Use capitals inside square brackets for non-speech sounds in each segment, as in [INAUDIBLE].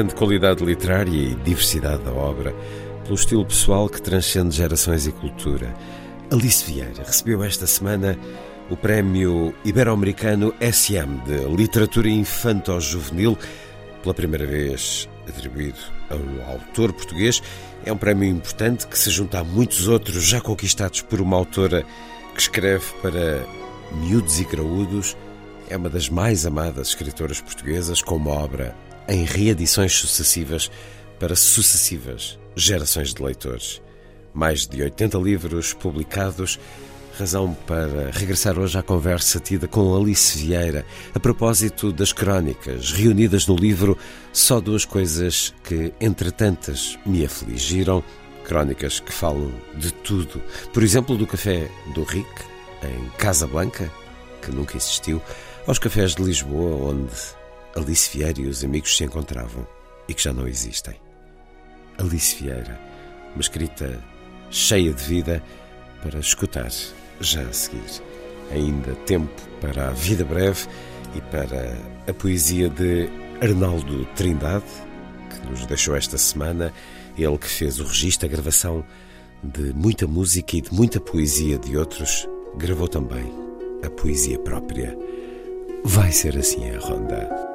Grande qualidade literária e diversidade da obra, pelo estilo pessoal que transcende gerações e cultura. Alice Vieira recebeu esta semana o prémio ibero-americano SM de Literatura Infanto-Juvenil, pela primeira vez atribuído a um autor português. É um prémio importante que se junta a muitos outros já conquistados por uma autora que escreve para miúdos e graúdos. É uma das mais amadas escritoras portuguesas, com uma obra em reedições sucessivas para sucessivas gerações de leitores. Mais de 80 livros publicados, razão para regressar hoje à conversa tida com Alice Vieira a propósito das crónicas reunidas no livro Só Duas Coisas que, entre tantas, me afligiram. Crónicas que falam de tudo. Por exemplo, do café do Rick, em Casa Blanca, que nunca existiu, aos cafés de Lisboa, onde Alice Vieira e os amigos se encontravam e que já não existem. Alice Vieira, uma escrita cheia de vida para escutar já a seguir. Ainda tempo para a vida breve e para a poesia de Arnaldo Trindade, que nos deixou esta semana, ele que fez o registro, a gravação de muita música e de muita poesia de outros, gravou também a poesia própria. Vai ser assim a ronda.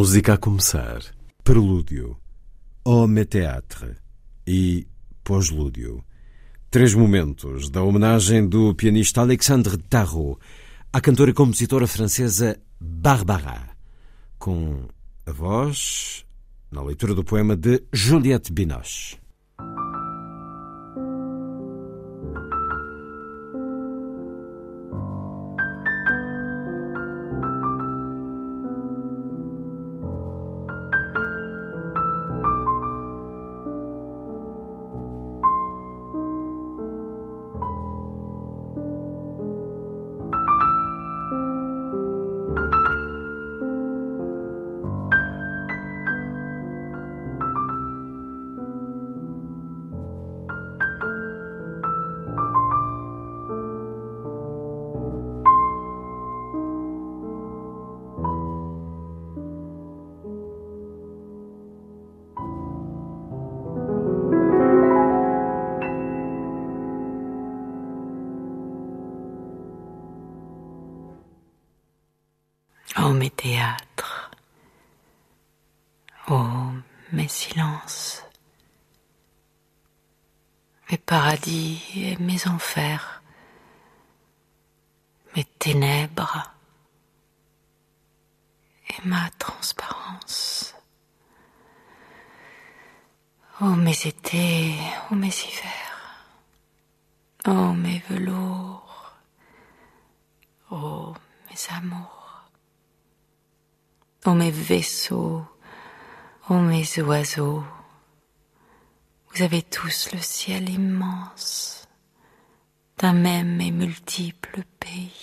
Música a começar. Prelúdio, Homme Théâtre e Pós-lúdio. Três momentos da homenagem do pianista Alexandre Tarot à cantora e compositora francesa Barbara, com a voz na leitura do poema de Juliette Binoche. Mes théâtres, oh mes silences, mes paradis et mes enfers, mes ténèbres et ma transparence. Oh mes étés, oh mes hivers, oh mes velours, oh mes amours. Oh mes vaisseaux, oh mes oiseaux, vous avez tous le ciel immense d'un même et multiple pays.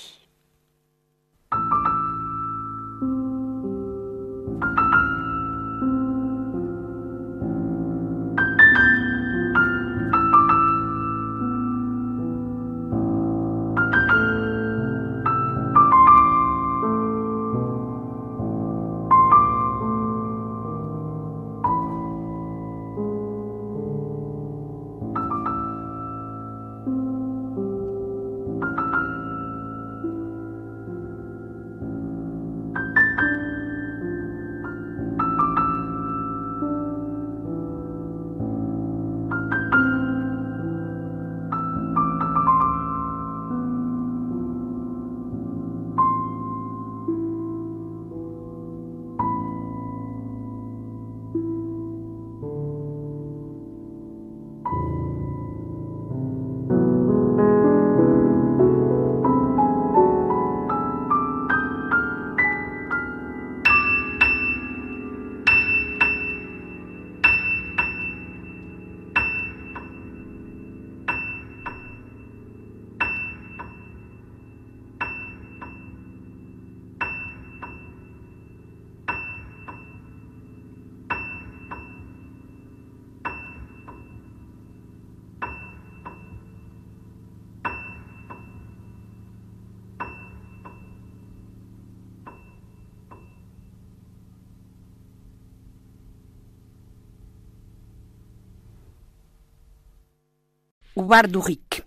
O Bar do Rick.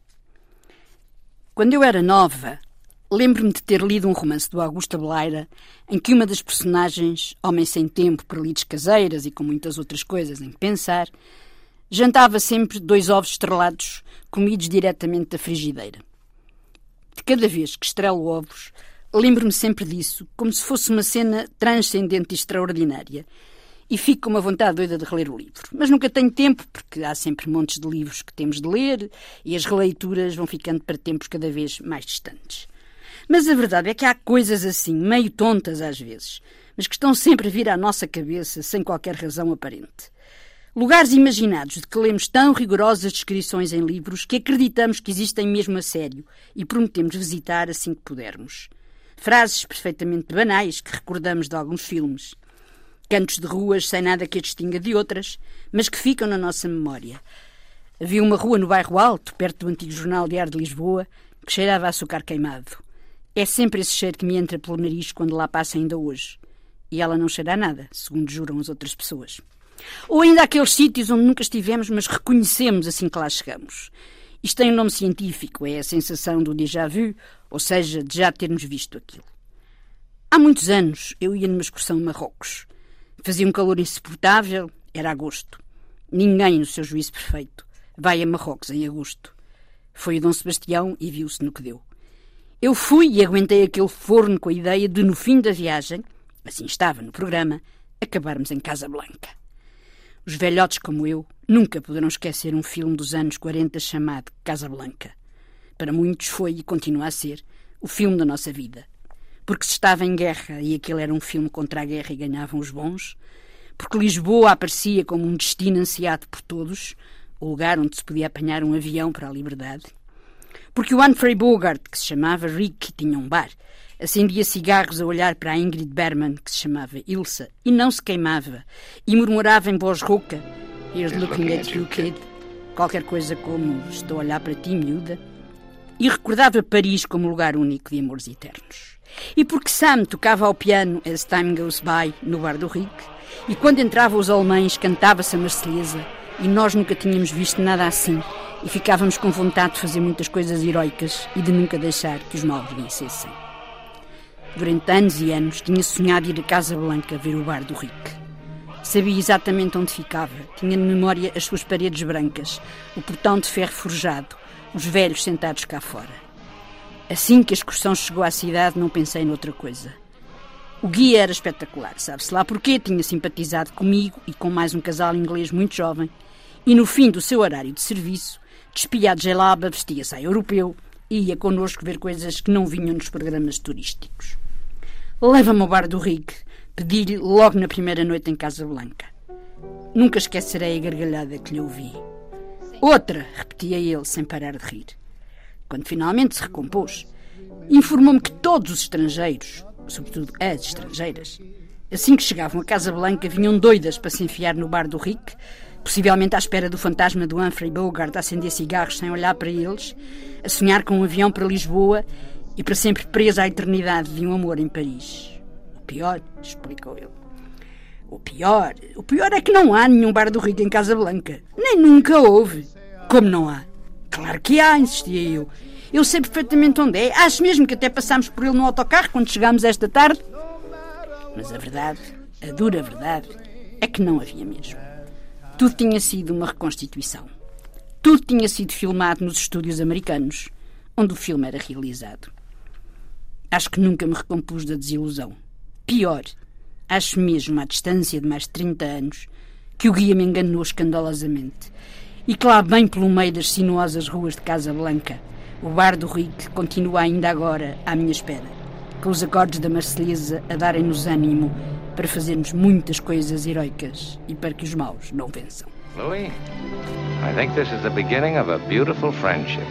Quando eu era nova, lembro-me de ter lido um romance do Augusto Beleira em que uma das personagens, homem sem tempo para lides caseiras e com muitas outras coisas em que pensar, jantava sempre dois ovos estrelados comidos diretamente da frigideira. De cada vez que estrelo ovos, lembro-me sempre disso, como se fosse uma cena transcendente e extraordinária. E fico com uma vontade doida de reler o livro. Mas nunca tenho tempo, porque há sempre montes de livros que temos de ler e as releituras vão ficando para tempos cada vez mais distantes. Mas a verdade é que há coisas assim, meio tontas às vezes, mas que estão sempre a vir à nossa cabeça sem qualquer razão aparente. Lugares imaginados de que lemos tão rigorosas descrições em livros que acreditamos que existem mesmo a sério e prometemos visitar assim que pudermos. Frases perfeitamente banais que recordamos de alguns filmes. Cantos de ruas sem nada que a distinga de outras, mas que ficam na nossa memória. Havia uma rua no bairro Alto, perto do antigo Jornal Diário de Lisboa, que cheirava a açúcar queimado. É sempre esse cheiro que me entra pelo nariz quando lá passa ainda hoje. E ela não cheira a nada, segundo juram as outras pessoas. Ou ainda aqueles sítios onde nunca estivemos, mas reconhecemos assim que lá chegamos. Isto tem um nome científico, é a sensação do déjà vu, ou seja, de já termos visto aquilo. Há muitos anos eu ia numa excursão a Marrocos. Fazia um calor insuportável, era agosto. Ninguém, no seu juízo perfeito, vai a Marrocos em agosto. Foi o Dom Sebastião e viu-se no que deu. Eu fui e aguentei aquele forno com a ideia de, no fim da viagem, assim estava no programa, acabarmos em Casa Blanca. Os velhotes como eu nunca poderão esquecer um filme dos anos 40 chamado Casablanca. Para muitos foi e continua a ser o filme da nossa vida. Porque se estava em guerra e aquele era um filme contra a guerra e ganhavam os bons, porque Lisboa aparecia como um destino ansiado por todos, o lugar onde se podia apanhar um avião para a liberdade, porque o Humphrey Bogart, que se chamava Rick, tinha um bar, acendia cigarros a olhar para a Ingrid Berman, que se chamava Ilsa, e não se queimava, e murmurava em voz rouca: Here's looking at you, kid. Qualquer coisa como Estou a olhar para ti, miúda. E recordava Paris como lugar único de amores eternos. E porque Sam tocava ao piano As Time Goes By no bar do Rick, e quando entravam os alemães cantava-se a Marselhesa, e nós nunca tínhamos visto nada assim, e ficávamos com vontade de fazer muitas coisas heroicas e de nunca deixar que os maus vencessem. Durante anos e anos tinha sonhado ir a Casa Blanca ver o bar do Rick. Sabia exatamente onde ficava, tinha de memória as suas paredes brancas, o portão de ferro forjado, os velhos sentados cá fora. Assim que a excursão chegou à cidade, não pensei noutra coisa. O guia era espetacular, sabe-se lá porquê, tinha simpatizado comigo e com mais um casal inglês muito jovem, e no fim do seu horário de serviço, despiado de gelaba, vestia-se a europeu e ia connosco ver coisas que não vinham nos programas turísticos. Leva-me ao bar do Rick, pedi-lhe logo na primeira noite em Casa Blanca. Nunca esquecerei a gargalhada que lhe ouvi. Outra, repetia ele sem parar de rir. Quando finalmente se recompôs, informou-me que todos os estrangeiros, sobretudo as estrangeiras, assim que chegavam a Casa Blanca, vinham doidas para se enfiar no bar do Rick, possivelmente à espera do fantasma do Humphrey Bogart a acender cigarros sem olhar para eles, a sonhar com um avião para Lisboa e para sempre presa à eternidade de um amor em Paris. O pior, explicou ele. O pior, o pior é que não há nenhum bar do Rico em Casa Blanca. Nem nunca houve. Como não há? Claro que há, insistia eu. Eu sei perfeitamente onde é. Acho mesmo que até passámos por ele no autocarro quando chegámos esta tarde. Mas a verdade, a dura verdade, é que não havia mesmo. Tudo tinha sido uma reconstituição. Tudo tinha sido filmado nos estúdios americanos, onde o filme era realizado. Acho que nunca me recompus da desilusão. Pior, acho mesmo, à distância de mais de 30 anos, que o guia me enganou escandalosamente. E que lá bem pelo meio das sinuosas ruas de Casa Blanca, o bar do Rick continua ainda agora à minha espera, com os acordes da Marselhesa a darem-nos ânimo para fazermos muitas coisas heroicas e para que os maus não vençam. Louis, I think this is the beginning of a beautiful friendship.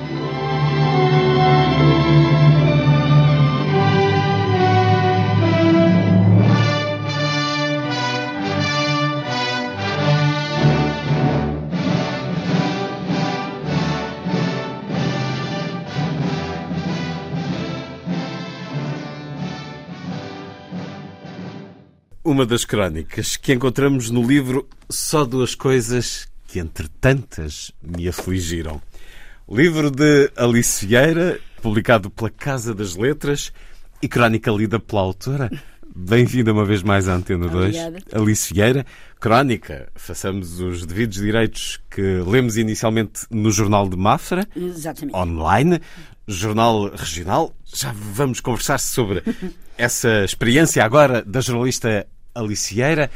Uma das crónicas que encontramos no livro Só Duas Coisas que, entre tantas, me afligiram. Livro de Alice Vieira, publicado pela Casa das Letras e crónica lida pela autora. Bem-vinda uma vez mais à Antena 2. Obrigada. Alice Vieira. Crónica, façamos os devidos direitos que lemos inicialmente no Jornal de Mafra, Exatamente. online, jornal regional. Já vamos conversar sobre [LAUGHS] essa experiência agora da jornalista Alice Vieira.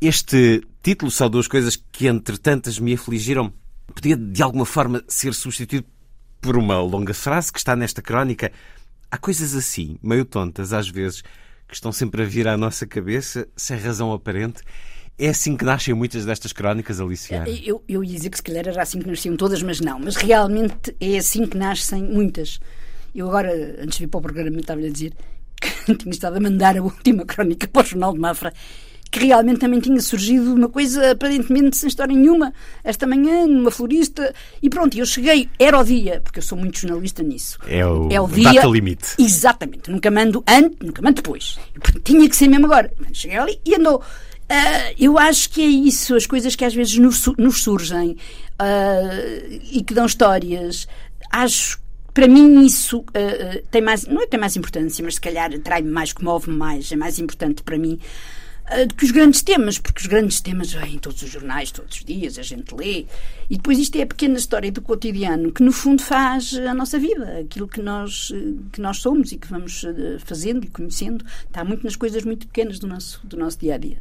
Este título, só duas coisas que entre tantas me afligiram, podia de alguma forma ser substituído por uma longa frase que está nesta crónica. Há coisas assim, meio tontas às vezes, que estão sempre a vir à nossa cabeça, sem razão aparente. É assim que nascem muitas destas crónicas, Aliciana. Eu, eu ia dizer que se calhar era assim que nasciam todas, mas não. Mas realmente é assim que nascem muitas. Eu agora, antes de vir para o programa, estava-lhe a dizer [LAUGHS] tinha estado a mandar a última crónica para o Jornal de Mafra, que realmente também tinha surgido uma coisa aparentemente sem história nenhuma, esta manhã, numa florista, e pronto, eu cheguei, era o dia, porque eu sou muito jornalista nisso. É o, É o dia. data limite. Exatamente. Nunca mando antes, nunca mando depois. Tinha que ser mesmo agora. Cheguei ali e andou. Ah, eu acho que é isso, as coisas que às vezes nos, nos surgem ah, e que dão histórias. Acho para mim isso ah, tem mais, não é tem mais importância, mas se calhar atrai-me mais, comove-me mais, é mais importante para mim ah, do que os grandes temas, porque os grandes temas vêm em todos os jornais, todos os dias, a gente lê. E depois isto é a pequena história do cotidiano que, no fundo, faz a nossa vida, aquilo que nós, que nós somos e que vamos fazendo e conhecendo. Está muito nas coisas muito pequenas do nosso, do nosso dia a dia.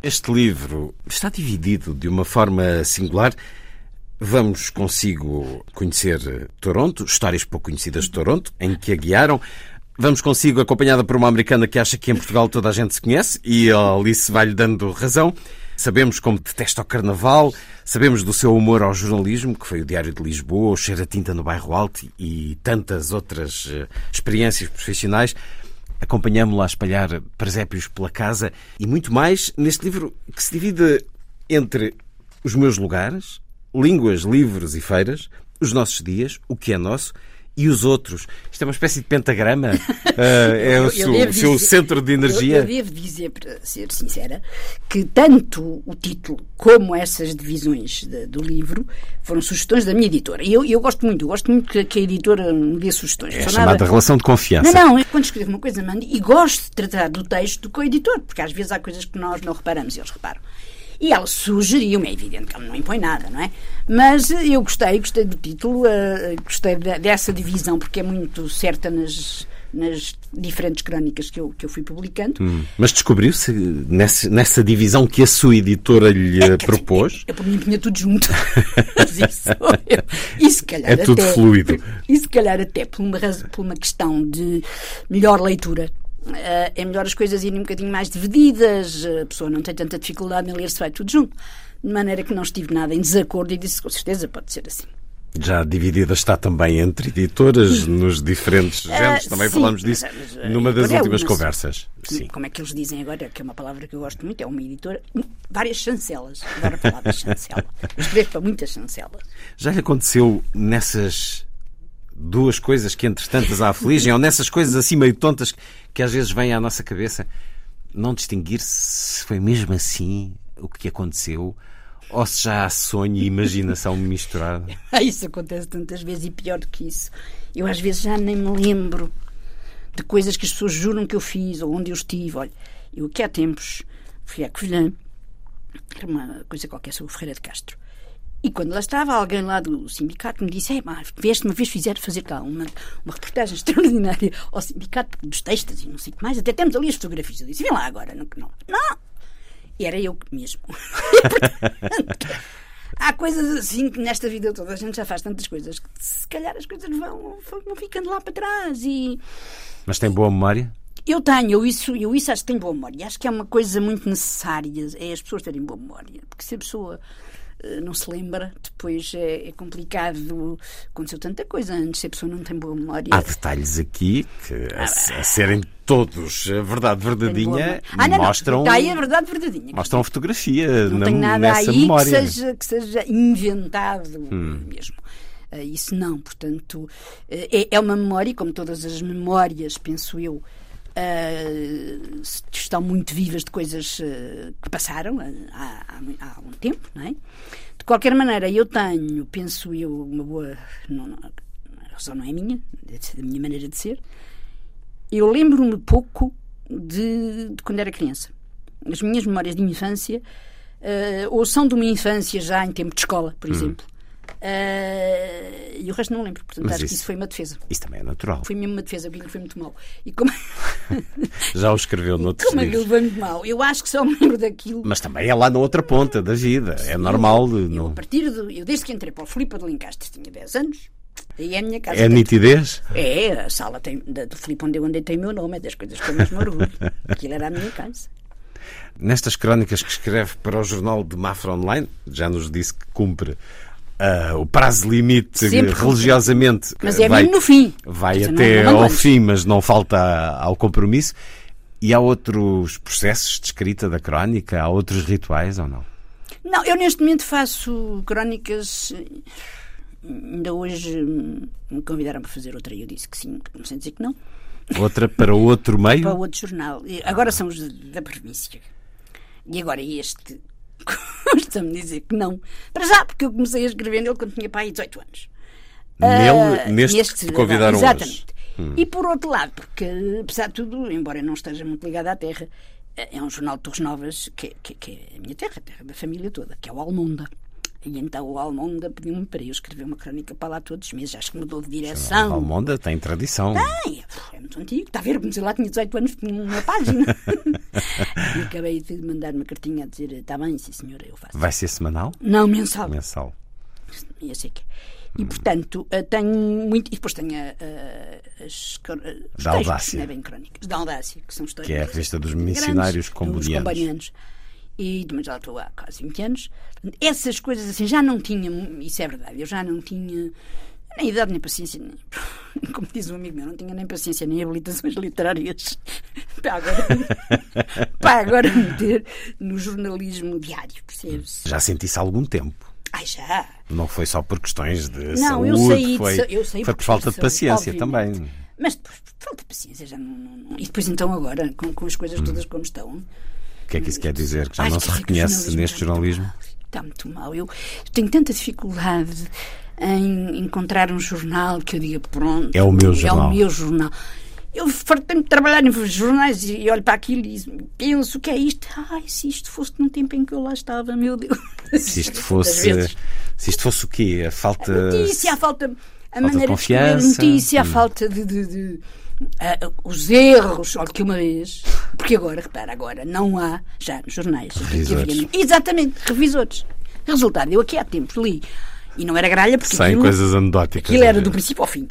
Este livro está dividido de uma forma singular. Vamos consigo conhecer Toronto, histórias pouco conhecidas de Toronto, em que a guiaram. Vamos consigo acompanhada por uma americana que acha que em Portugal toda a gente se conhece e a Alice vai-lhe dando razão. Sabemos como detesta o carnaval, sabemos do seu humor ao jornalismo, que foi o Diário de Lisboa, o Cheira Tinta no Bairro Alto e tantas outras eh, experiências profissionais. Acompanhámo-la a espalhar presépios pela casa e muito mais neste livro que se divide entre os meus lugares, línguas, livros e feiras, os nossos dias, o que é nosso e os outros. Isto é uma espécie de pentagrama. [LAUGHS] Eh, é o Eu- seu, o seu dizer- centro de energia. Eu, eu devo dizer, para ser sincera, que tanto o título como essas divisões de- do livro foram sugestões da minha editora. E eu, eu gosto muito, eu gosto muito que, que a editora me dê sugestões. É chamada nada- relação de confiança. Não, não, eu quando escrevo uma coisa mando e gosto de tratar do texto com o editor, porque às vezes há coisas que nós não reparamos e eles reparam. E ela sugeriu-me, é evidente que ela não impõe nada, não é? Mas eu gostei, gostei do título, eh, gostei de- dessa divisão, porque é muito certa nas, nas diferentes crónicas que eu, que eu fui publicando. Hum, Mas descobriu-se nessa, nessa divisão que a sua editora lhe [LAUGHS] É, propôs? Eu, por mim punha tudo junto. [LAUGHS] Mas isso, eu, e se calhar É tudo até, fluido. E se calhar até por uma, por uma questão de melhor leitura. Eh, é melhor as coisas irem um bocadinho mais divididas, a pessoa não tem tanta dificuldade em ler se vai tudo junto. De maneira que não estive nada em desacordo e disse com certeza pode ser assim. Já dividida está também entre editoras [LAUGHS] nos diferentes géneros. Ah, Também sim, falamos disso numa das editora é últimas uma- conversas. Sim. Como é que eles dizem agora, que é uma palavra que eu gosto muito, é uma editora, várias chancelas. Agora a palavra chancela. [LAUGHS] Escrevo para muitas chancelas. Já lhe aconteceu nessas duas coisas que entre tantas a afligem, ou nessas coisas assim meio tontas que às vezes vêm à nossa cabeça, não distinguir se foi mesmo assim o que aconteceu, ou se já há sonho e imaginação misturada? [LAUGHS] Ah, Isso acontece tantas vezes e pior do que isso. Eu às vezes já nem me lembro de coisas que as pessoas juram que eu fiz ou onde eu estive. Olha, eu aqui há tempos fui à Covilhã, uma coisa qualquer sobre o Ferreira de Castro. E quando lá estava, alguém lá do sindicato me disse: mas vieste uma vez fizer fazer cá uma, uma reportagem [LAUGHS] extraordinária ao sindicato dos textos e não sei o que mais. Até temos ali as fotografias. Eu disse: Vem lá agora. Não, não. não. E era eu mesmo. [LAUGHS] Portanto, há coisas assim que nesta vida toda a gente já faz tantas coisas que se calhar as coisas vão, vão ficando lá para trás. E Mas tem boa memória? eu tenho, eu isso, eu isso acho que tenho boa memória. Acho que é uma coisa muito necessária, é as pessoas terem boa memória. Porque se a pessoa não se lembra, depois é, é complicado. Aconteceu tanta coisa antes, se a pessoa não tem boa memória. Há detalhes aqui que, a, a serem todos a verdade tem boa verdadeinha, memória. Ah, não, mostram, não. Aí a verdade verdadeira. mostram a fotografia Não na, tem nada nessa aí memória. que seja, que seja inventado Hum. mesmo. Eh, isso não, portanto, eh, é, é uma memória, como todas as memórias, penso eu, eh, estão muito vivas de coisas eh, que passaram eh, há, há, há um tempo, não é? De qualquer maneira, eu tenho, penso eu, uma boa. Não, não, a razão não é minha, é da minha maneira de ser. Eu lembro-me pouco de, de, quando era criança. As minhas memórias de infância, uh, ou são de uma infância já em tempo de escola, por hum. exemplo. Uh, e o resto não lembro, portanto Mas acho isso, que isso foi uma defesa. Isso também é natural. Foi mesmo uma defesa, porque foi muito mal. E como... [LAUGHS] Já o escreveu [LAUGHS] noutros como livros. Como muito mal. Eu acho que só me lembro daquilo. Mas também é lá na outra ponta da vida. É normal. Eu, não... a partir do. Eu desde que entrei para o Filipe de Lincastre tinha 10 anos. Aí é a minha casa. É a nitidez? É, a sala tem, do Filipe onde eu andei tem o meu nome, é das coisas que eu mais me orgulho. [LAUGHS] Aquilo era a minha casa. Nestas crónicas que escreve para o jornal de Mafra Online, já nos disse que cumpre Uh, o prazo limite Sempre religiosamente mas é vai, mesmo no fim. vai até não, não ao fim mas não falta ao compromisso. E há outros processos de escrita da crónica? Há outros rituais ou não? Não eu neste momento faço crónicas ainda hoje me convidaram para fazer outra e eu disse que sim não sei dizer que não. Outra para outro [LAUGHS] meio? Para outro jornal. Agora são os da província. E agora este Custa-me dizer que não. Para já, porque eu comecei a escrever nele quando tinha pai 18 anos. Nele, uh, neste, neste que convidaram Exatamente. Hum. E por outro lado, porque apesar de tudo, embora eu não esteja muito ligado à terra, é um jornal de Torres Novas que, que, que é a minha terra, a terra da família toda, que é o Almonda. E então o Almonda pediu-me para eu escrever uma crónica para lá todos os meses. Acho que mudou de direção. O Almonda tem tradição. Tem, é muito antigo. Está a ver, comecei lá, tinha 18 anos, tinha uma página. [LAUGHS] e acabei de mandar uma cartinha a dizer: está bem, sim senhora, eu faço. Vai ser semanal? Não, mensal. Mensal. Eu sei que e, portanto, eh, tenho muito. E depois tenho uh, as. Os da Audácia. Não é bem crónicas. Da Audácia, que são histórias. Que é a revista dos missionários combonianos e mas já estou há quase 20 anos. Essas coisas assim já não tinha, isso é verdade, eu já não tinha nem idade nem paciência, nem, [LAUGHS] como diz um amigo meu, não tinha nem paciência nem habilitações literárias [LAUGHS] para agora, [LAUGHS] para agora meter no jornalismo diário, percebes? Já senti-se há algum tempo. Ai, já. Não foi só por questões de não, saúde, eu saí foi, de, eu saí foi por falta de paciência obviamente. também. Mas por, por, falta de paciência já não, não, não, E depois então agora, com, com as coisas hum. todas como estão, que é que isso quer dizer? Que já Ai, não se reconhece neste jornalismo? Está muito mal. Eu tenho tanta dificuldade em encontrar um jornal que eu diga pronto. É o meu jornal. É o meu jornal. Eu fartei de trabalhar em jornais e olho para aquilo e penso o que é isto. Ai, se isto fosse num tempo em que eu lá estava, meu Deus. Se isto [LAUGHS] fosse. Se isto fosse o quê? A falta. A notícia, a falta. A falta maneira de, confiança. de notícia, hum. a falta de, de, de uh, os erros, olha que uma vez, porque agora, repara, agora não há já nos jornais. Revisores. exatamente, revisores. Resultado, eu aqui há tempos li, e não era gralha porque. Sem aquilo, coisas anedóticas. Aquilo era do princípio ao fim.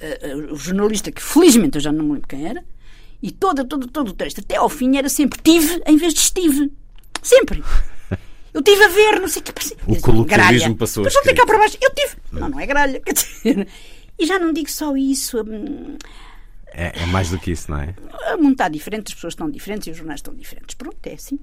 Uh, uh, o jornalista, que felizmente eu já não me lembro quem era, e todo, todo, todo o texto, até ao fim, era sempre tive em vez de estive. Sempre. Eu tive a ver, não sei o que. O colocalismo passou Mas vou cá para baixo. Eu tive. Não, não é gralha. Quer dizer, [LAUGHS] e já não digo só isso. Hum, é, é, mais do que isso, não é? O mundo está diferente, as pessoas estão diferentes e os jornais estão diferentes. Pronto, é assim.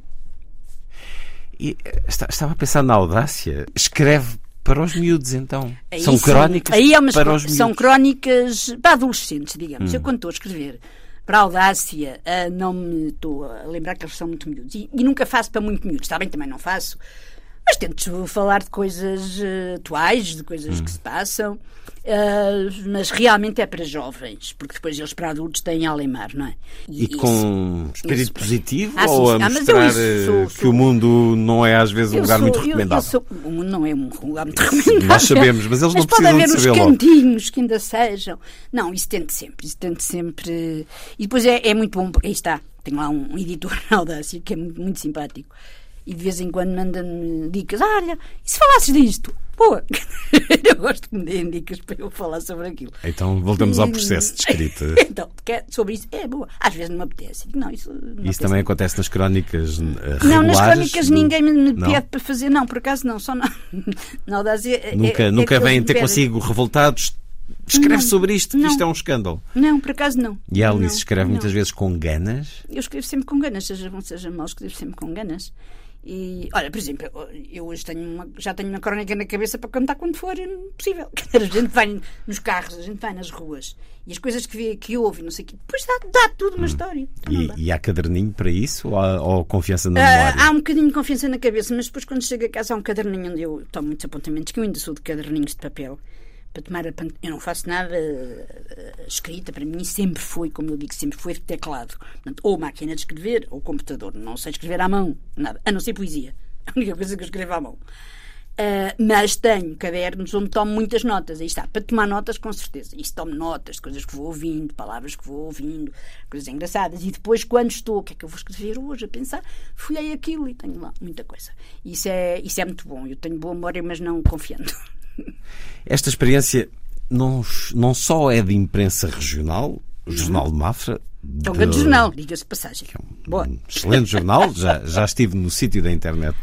E, eh, estava a pensar na audácia. Escreve para os miúdos, então. Aí são sim. crónicas Aí é umas, para os miúdos. São crónicas para adolescentes, digamos. Hum. Eu, quando estou a escrever para a audácia, uh, não me estou a lembrar que eles são muito miúdos. E, e, nunca faço para muito miúdos. Está bem, também não faço. Mas tento falar de coisas uh, atuais, de coisas hum. que se passam. Uh, mas realmente é para jovens, porque depois eles para adultos têm a lemar, não é? E, e com isso, espírito isso, positivo ah, ou sim, a mostrar ah, sou, que sou, o mundo não é às vezes um lugar sou, muito recomendável? Eu, eu o mundo não é um lugar muito recomendável. Nós sabemos, mas eles mas não precisam de saber logo. os cantinhos que ainda sejam. Não, isso tento sempre, isso tento sempre. E depois é, é muito bom, porque aí está, tenho lá um, um editor na [LAUGHS] Audácia que é muito, muito simpático e de vez em quando manda-me dicas. Olha, e se falasses disto? Pô, [LAUGHS] eu gosto que me deem dicas para eu falar sobre aquilo. Então voltamos ao processo de escrita. [LAUGHS] então, sobre isso, é boa. Às vezes não me apetece. Não, isso não isso também acontece nas crónicas regulares? Não, nas crónicas do... ninguém me pede para fazer. Não, por acaso não. Só na [LAUGHS] audácia. É, nunca é, nunca é vêm ter consigo revoltados. Escreve não, sobre isto, que isto é um escândalo. Não, por acaso não. E a Alice não, escreve muitas vezes com ganas? Eu escrevo sempre com ganas, seja bom, seja mau, escrevo sempre com ganas. E, olha, por exemplo, eu hoje tenho uma, já tenho uma crónica na cabeça para contar quando for possível. [LAUGHS] A gente vai nos carros, a gente vai nas ruas e as coisas que vê, que ouve, não sei o quê, depois dá, dá tudo uma história. Então E, e há caderninho para isso ou, há- ou confiança na Ah, memória? há um bocadinho de confiança na cabeça, mas depois quando chego a casa há um caderninho onde eu tomo muitos apontamentos, que eu ainda sou de caderninhos de papel. Para tomar a Eu não faço nada ah, escrita, para mim sempre foi, como eu digo, sempre foi teclado. Portanto, ou máquina de escrever ou computador. Não sei escrever à mão, nada, a não ser poesia. [LAUGHS] A única coisa que eu escrevo à mão. Ah, mas tenho cadernos onde tomo muitas notas. Aí está, para tomar notas, com certeza. Isso tomo notas coisas que vou ouvindo, palavras que vou ouvindo, coisas engraçadas. E depois, quando estou, o que é que eu vou escrever hoje? A pensar, folhei aquilo e tenho lá muita coisa. Isso é, isso é muito bom. Eu tenho boa memória, mas não confiando. [LAUGHS] Esta experiência não, não só é de imprensa regional, o Jornal de Mafra. É um de- grande jornal, diga-se de passagem. Boa. Um excelente jornal, já, já estive no sítio da internet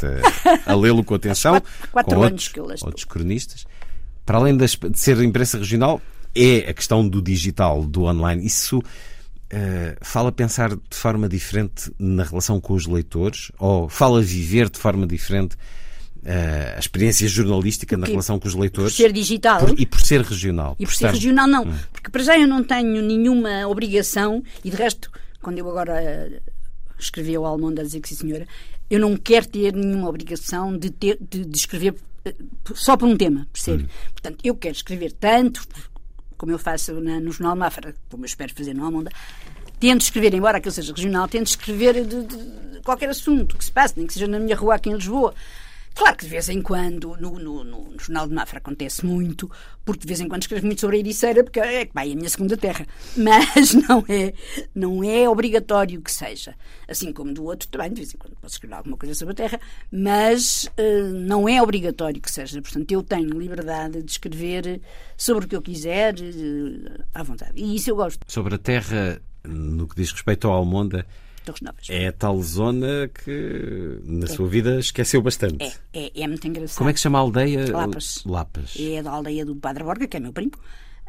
a, a lê-lo com atenção, quatro- quatro com anos outros, que eu lá estou. outros cronistas. Para além das- de ser imprensa regional, é a questão do digital, do online. Isso eh, fala pensar de forma diferente na relação com os leitores ou fala viver de forma diferente eh, a experiência jornalística na relação com os Por leitores ser digital. Por- e por ser regional. E por ser regional, não. Porque para já eu não tenho nenhuma obrigação, e de resto, quando eu agora eh, escrevi ao Almonda a dizer que sim, senhora, eu não quero ter nenhuma obrigação de, ter, de, de escrever eh, só por um tema, percebe? Portanto, eu quero escrever tanto, como eu faço na, no Jornal Mafra, como eu espero fazer no Almonda, tento escrever, embora aquilo seja regional, tento escrever de, de qualquer assunto que se passe, nem que seja na minha rua aqui em Lisboa. Claro que de vez em quando, no, no- no- Jornal de Mafra acontece muito, porque de vez em quando escrevo muito sobre a Ericeira, porque é que vai, é a minha segunda terra. [LAUGHS] Mas não é, não é obrigatório que seja. Assim como do outro também, de vez em quando posso escrever alguma coisa sobre a terra, mas eh, não é obrigatório que seja. Portanto, eu tenho liberdade de escrever sobre o que eu quiser, eh, à vontade. E isso eu gosto. Sobre a terra, no que diz respeito ao Almonda, Torres Novas. é a tal zona que na sua vida esqueceu bastante. É, é, é muito engraçado. Como é que se chama a aldeia? Lapas. Lapas. É da aldeia do Padre Borga, que é meu primo.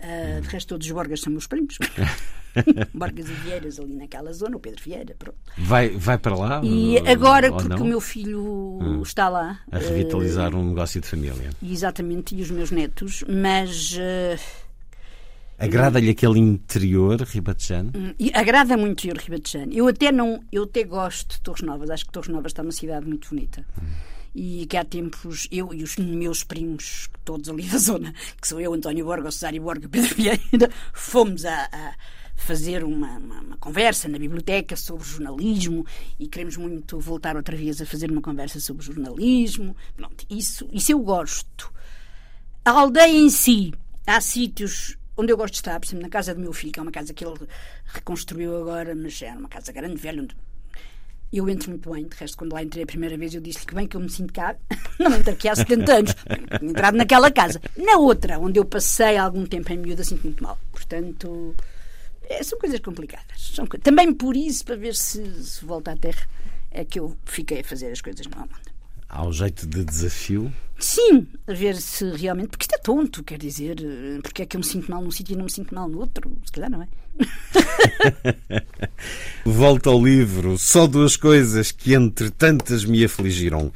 Ah, de resto, todos os Borgas são meus primos. [LAUGHS] Borgas e Vieiras ali naquela zona, o Pedro Vieira, pronto. Vai, vai para lá? E ou- agora, ou porque o meu filho está lá. A revitalizar um negócio de família. exatamente, e os meus netos, mas eh, Agrada-lhe aquele interior ribatejano? e agrada muito ir Ribatejano. Eu até não, eu até gosto de Torres Novas, acho que Torres Novas está uma cidade muito bonita. E que há tempos, eu e os meus primos, todos ali da zona, que sou eu, António Borga, o Cesário Borga, Pedro [LAUGHS] Vieira, fomos a, a fazer uma, uma- uma conversa na biblioteca sobre jornalismo e queremos muito voltar outra vez a fazer uma conversa sobre jornalismo. Pronto, isso, isso eu gosto. A aldeia em si, há sítios onde eu gosto de estar, por exemplo, na casa do meu filho, que é uma casa que ele reconstruiu agora, mas era uma casa grande, velha, onde eu entro muito bem. De resto, quando lá entrei a primeira vez, eu disse-lhe que bem que eu me sinto cá. [LAUGHS] Não entro aqui há 70 anos. Tinha entrado naquela casa. Na outra, onde eu passei algum tempo em miúda, sinto muito mal. Portanto, é, são coisas complicadas. São Também por isso, para ver se, se volta à terra, é que eu fiquei a fazer as coisas no Almanda. Ao jeito de desafio? Sim, a ver se realmente. Porque isto é tonto, quer dizer. eh, Porque é que eu me sinto mal num sítio e não me sinto mal no outro? Se calhar não é. [LAUGHS] Volta ao livro. Só duas coisas que entre tantas me afligiram.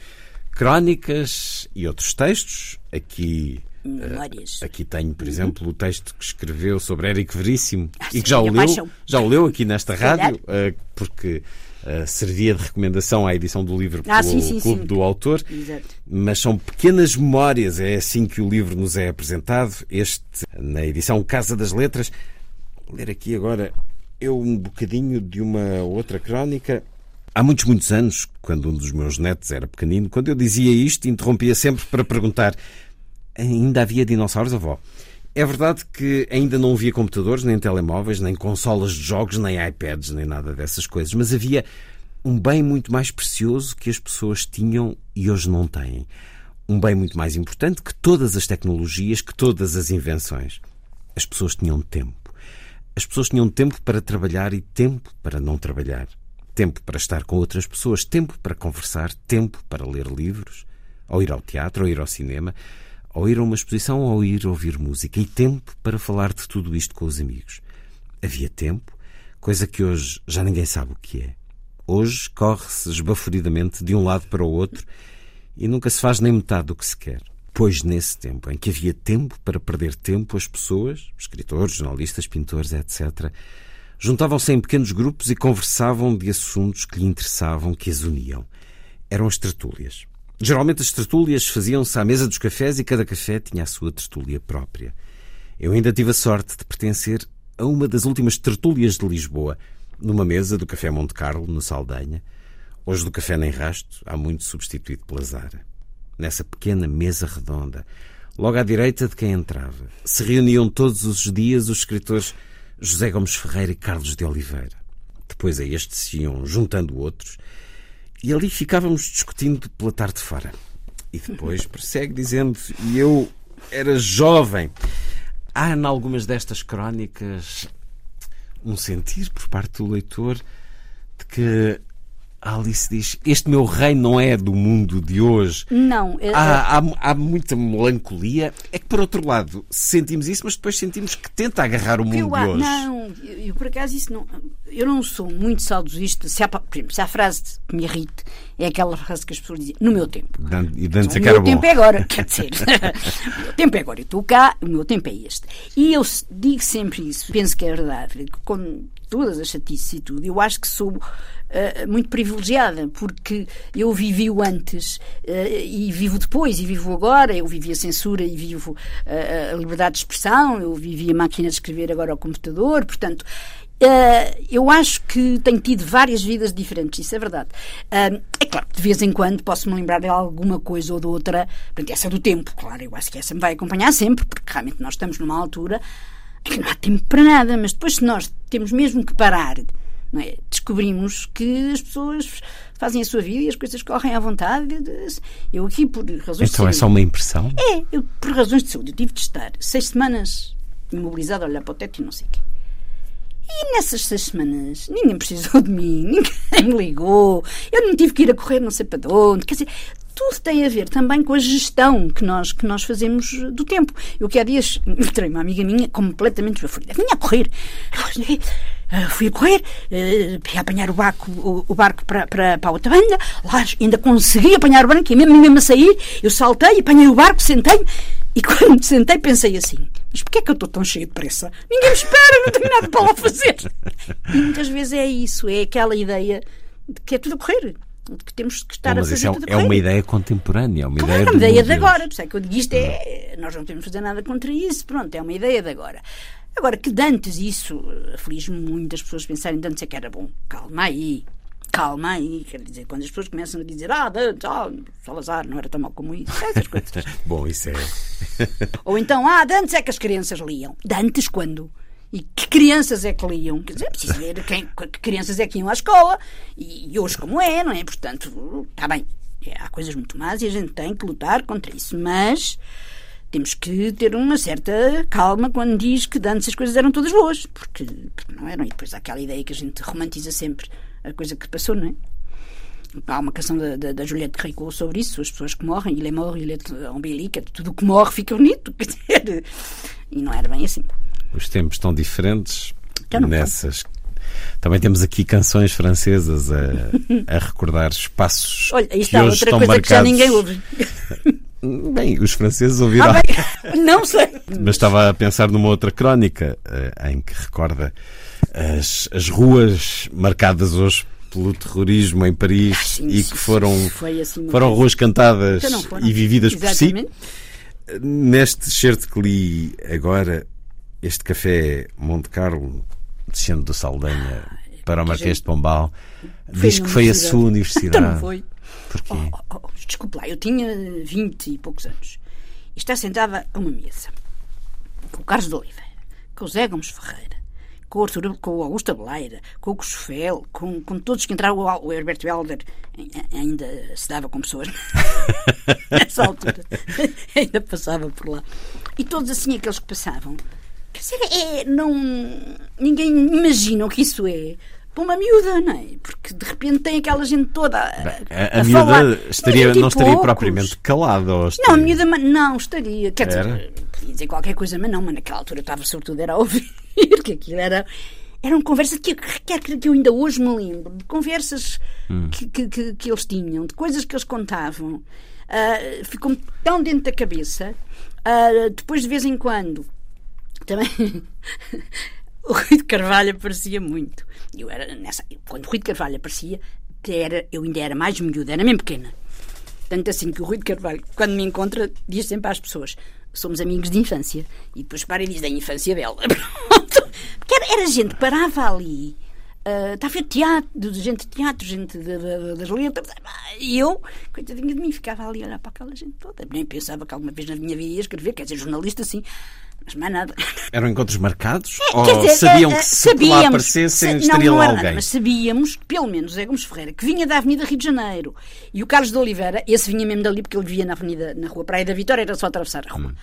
Crónicas e outros textos. Aqui Memórias. Aqui tenho, por exemplo, o texto que escreveu sobre Érico Veríssimo Ah, e que já o leu, paixão. já o leu aqui nesta rádio, eh, porque eh, servia de recomendação à edição do livro Ah, pelo sim, sim, Clube sim. do Autor. Exato. Mas são pequenas memórias, é assim que o livro nos é apresentado. Este, na edição Casa das Letras. Vou ler aqui agora eu um bocadinho de uma outra crónica. Há muitos, muitos anos, quando um dos meus netos era pequenino, quando eu dizia isto, interrompia sempre para perguntar: ainda havia dinossauros, avó? É verdade que ainda não havia computadores, nem telemóveis, nem consolas de jogos, nem iPads, nem nada dessas coisas, mas havia um bem muito mais precioso que as pessoas tinham e hoje não têm. Um bem muito mais importante que todas as tecnologias, que todas as invenções. As pessoas tinham tempo. As pessoas tinham tempo para trabalhar e tempo para não trabalhar. Tempo para estar com outras pessoas, tempo para conversar, tempo para ler livros, ou ir ao teatro, ou ir ao cinema, ou ir a uma exposição, ou ir ouvir música, e tempo para falar de tudo isto com os amigos. Havia tempo, coisa que hoje já ninguém sabe o que é. Hoje corre-se esbaforidamente de um lado para o outro e nunca se faz nem metade do que se quer. Pois nesse tempo, em que havia tempo para perder tempo, as pessoas, escritores, jornalistas, pintores, etc., juntavam-se em pequenos grupos e conversavam de assuntos que lhe interessavam, que as uniam. Eram as tertúlias. Geralmente as tertúlias faziam-se à mesa dos cafés e cada café tinha a sua tertúlia própria. Eu ainda tive a sorte de pertencer a uma das últimas tertúlias de Lisboa, numa mesa do Café Monte Carlo, no Saldanha. Hoje do Café Nem Rasto, há muito substituído pela Zara nessa pequena mesa redonda, logo à direita de quem entrava, se reuniam todos os dias os escritores José Gomes Ferreira e Carlos de Oliveira. Depois a estes se iam juntando outros e ali ficávamos discutindo pela tarde fora. E depois prossegue dizendo: E eu era jovem. Há em algumas destas crónicas um sentir por parte do leitor de que a Alice diz: Este meu reino não é do mundo de hoje. Não. Há, há, há, muita melancolia. É que, por outro lado, sentimos isso, mas depois sentimos que tenta agarrar o mundo eu, de hoje. Não, eu, eu, por acaso isso não. Eu não sou muito saudosista. Se há, por exemplo, se há frase que me irrite, é aquela frase que as pessoas dizem: No meu tempo. E dantes o meu tempo bom. é agora. [LAUGHS] Quer dizer, [LAUGHS] o meu tempo é agora. Eu estou cá, o meu tempo é este. E eu digo sempre isso. Penso que é verdade. Com todas as chatices e tudo, eu acho que sou uh, muito privilegiada, porque eu vivi o antes uh, e vivo depois, e vivo agora. Eu vivi a censura e vivo uh, a liberdade de expressão, eu vivi a máquina de escrever agora ao computador, portanto. Eu acho que tenho tido várias vidas diferentes, isso é verdade. É claro de vez em quando posso-me lembrar de alguma coisa ou de outra, portanto, essa do tempo, claro, eu acho que essa me vai acompanhar sempre, porque realmente nós estamos numa altura que não há tempo para nada, mas depois, se nós temos mesmo que parar é? Descobrimos que as pessoas fazem a sua vida e as coisas correm à vontade. Eu aqui, por razões então, de saúde. Então é só uma impressão? É, eu, por razões de saúde. Eu tive de estar seis semanas imobilizado a olhar para o teto e não sei o quê. E nessas seis semanas ninguém precisou de mim, [LAUGHS] ninguém me ligou, eu não tive que ir a correr não sei para onde. Quer dizer, tudo tem a ver também com a gestão que nós, que nós fazemos do tempo. Eu que há dias [LAUGHS] encontrei uma amiga minha completamente esbaforida. Vinha a correr. Uh, fui a correr, uh, a apanhar o barco, o, o barco para, para, para a outra banda, lá ainda consegui apanhar o barco, e mesmo, mesmo a sair, eu saltei, apanhei o barco, sentei-me, e [LAUGHS] quando me sentei pensei assim, mas porquê é que eu estou tão cheio de pressa? Ninguém me espera, não tenho nada para lá fazer. [LAUGHS] E muitas vezes é isso, é aquela ideia de que é tudo a correr que temos que estar Bom, a fazer é, tudo é uma ideia contemporânea, é uma claro, ideia, é uma ideia de agora. Por isso é que eu digo isto é. Nós não temos que fazer nada contra isso, pronto, é uma ideia de agora. Agora, que Dantes, isso aflige-me muito as pessoas pensarem Dantes é que era bom. Calma aí, calma aí. Quer dizer, quando as pessoas começam a dizer ah, Dantes, ah, Salazar não era tão mal como isso, essas coisas. [LAUGHS] bom, isso é. Ou então, ah, Dantes é que as crianças liam. Dantes quando? E que crianças é que liam? Quer dizer, é preciso ver quem, que crianças é que iam à escola. E, e hoje como é, não é? Portanto, está bem. É, há coisas muito más e a gente tem que lutar contra isso. Mas temos que ter uma certa calma quando diz que antes as coisas eram todas boas. Porque, porque não eram. E depois há aquela ideia que a gente romantiza sempre a coisa que passou, não é? Há uma canção da, da, da Juliette Rico sobre isso, as pessoas que morrem, ele é morre, ele é umbilica, tudo o que morre fica bonito. [LAUGHS] Quer dizer, e não era bem assim. Os tempos estão diferentes nessas. Também temos aqui canções francesas a, a recordar espaços Olha, está hoje outra coisa marcados. que já ninguém ouve. [LAUGHS] Bem, os franceses ouviram. Ah, bem, [LAUGHS] não sei. Mas estava a pensar numa outra crónica uh, em que recorda as, as ruas marcadas hoje pelo terrorismo em Paris ah, sim, e que foram, assim foram ruas cantadas então foram. e vividas Exatamente. por si. Neste certo que li agora, este café Monte Carlo, descendo do Saldanha ah, para o Marquês de Pombal, diz que foi a sua [LAUGHS] universidade. Então não foi. Porquê? Oh, oh, oh, desculpe lá, eu tinha 20 e poucos anos. E está sentada a uma mesa com o Carlos de Oliveira, com o Zé Gomes Ferreira, com o, Arthur, com o Augusto Abeleira, com o Cosfel, com, com todos que entraram. O, o Herberto Helder ainda se dava com pessoas [LAUGHS] nessa altura. ainda passava por lá. E todos assim, aqueles que passavam. Quer dizer, é, não, ninguém imagina o que isso é para uma miúda, não é? Porque de repente tem aquela gente toda a, Bem, a, a, a miúda estaria, não estaria propriamente calada. Ou estaria... Não, a miúda não estaria. Quer dizer, podia dizer qualquer coisa, mas não, mas naquela altura estava sobretudo era a ouvir, [LAUGHS] que aquilo era. eram conversas que, que, que eu ainda hoje me lembro, de conversas hum. que, que, que, eles tinham, de coisas que eles contavam. Uh, ficou-me tão dentro da cabeça. Uh, depois, de vez em quando, também [LAUGHS] o Rui de Carvalho aparecia muito. Eu era nessa, quando o Rui de Carvalho aparecia, era, eu ainda era mais miúda, era mesmo pequena. Tanto assim que o Rui de Carvalho, quando me encontra, diz sempre às pessoas: somos amigos de infância. E depois para e diz da infância dela. [LAUGHS] Pronto. Porque era, era gente parava ali. Uh, a ver teatro, gente de teatro, gente das letras. E eu, coitadinha de mim, ficava ali a olhar para aquela gente toda. Nem pensava que alguma vez na minha vida ia escrever, quer dizer, jornalista assim, mas mais nada. Eram encontros marcados? É, ou dizer, sabiam é, que se sabíamos, lá aparecessem estaria não, lá alguém? Nada, mas sabíamos que pelo menos Zé Gomes Ferreira, que vinha da Avenida Rio de Janeiro, e o Carlos de Oliveira, esse vinha mesmo dali porque ele vivia na Avenida, na Rua Praia da Vitória, era só atravessar a rua. Hum.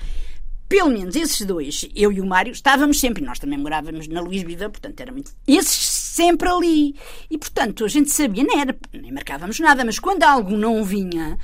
Pelo menos esses dois, eu e o Mário, estávamos sempre, nós também morávamos na Luís Viva, portanto era muito. Esses sempre ali. E portanto a gente sabia, nem, era, nem marcávamos nada, mas quando algo não vinha,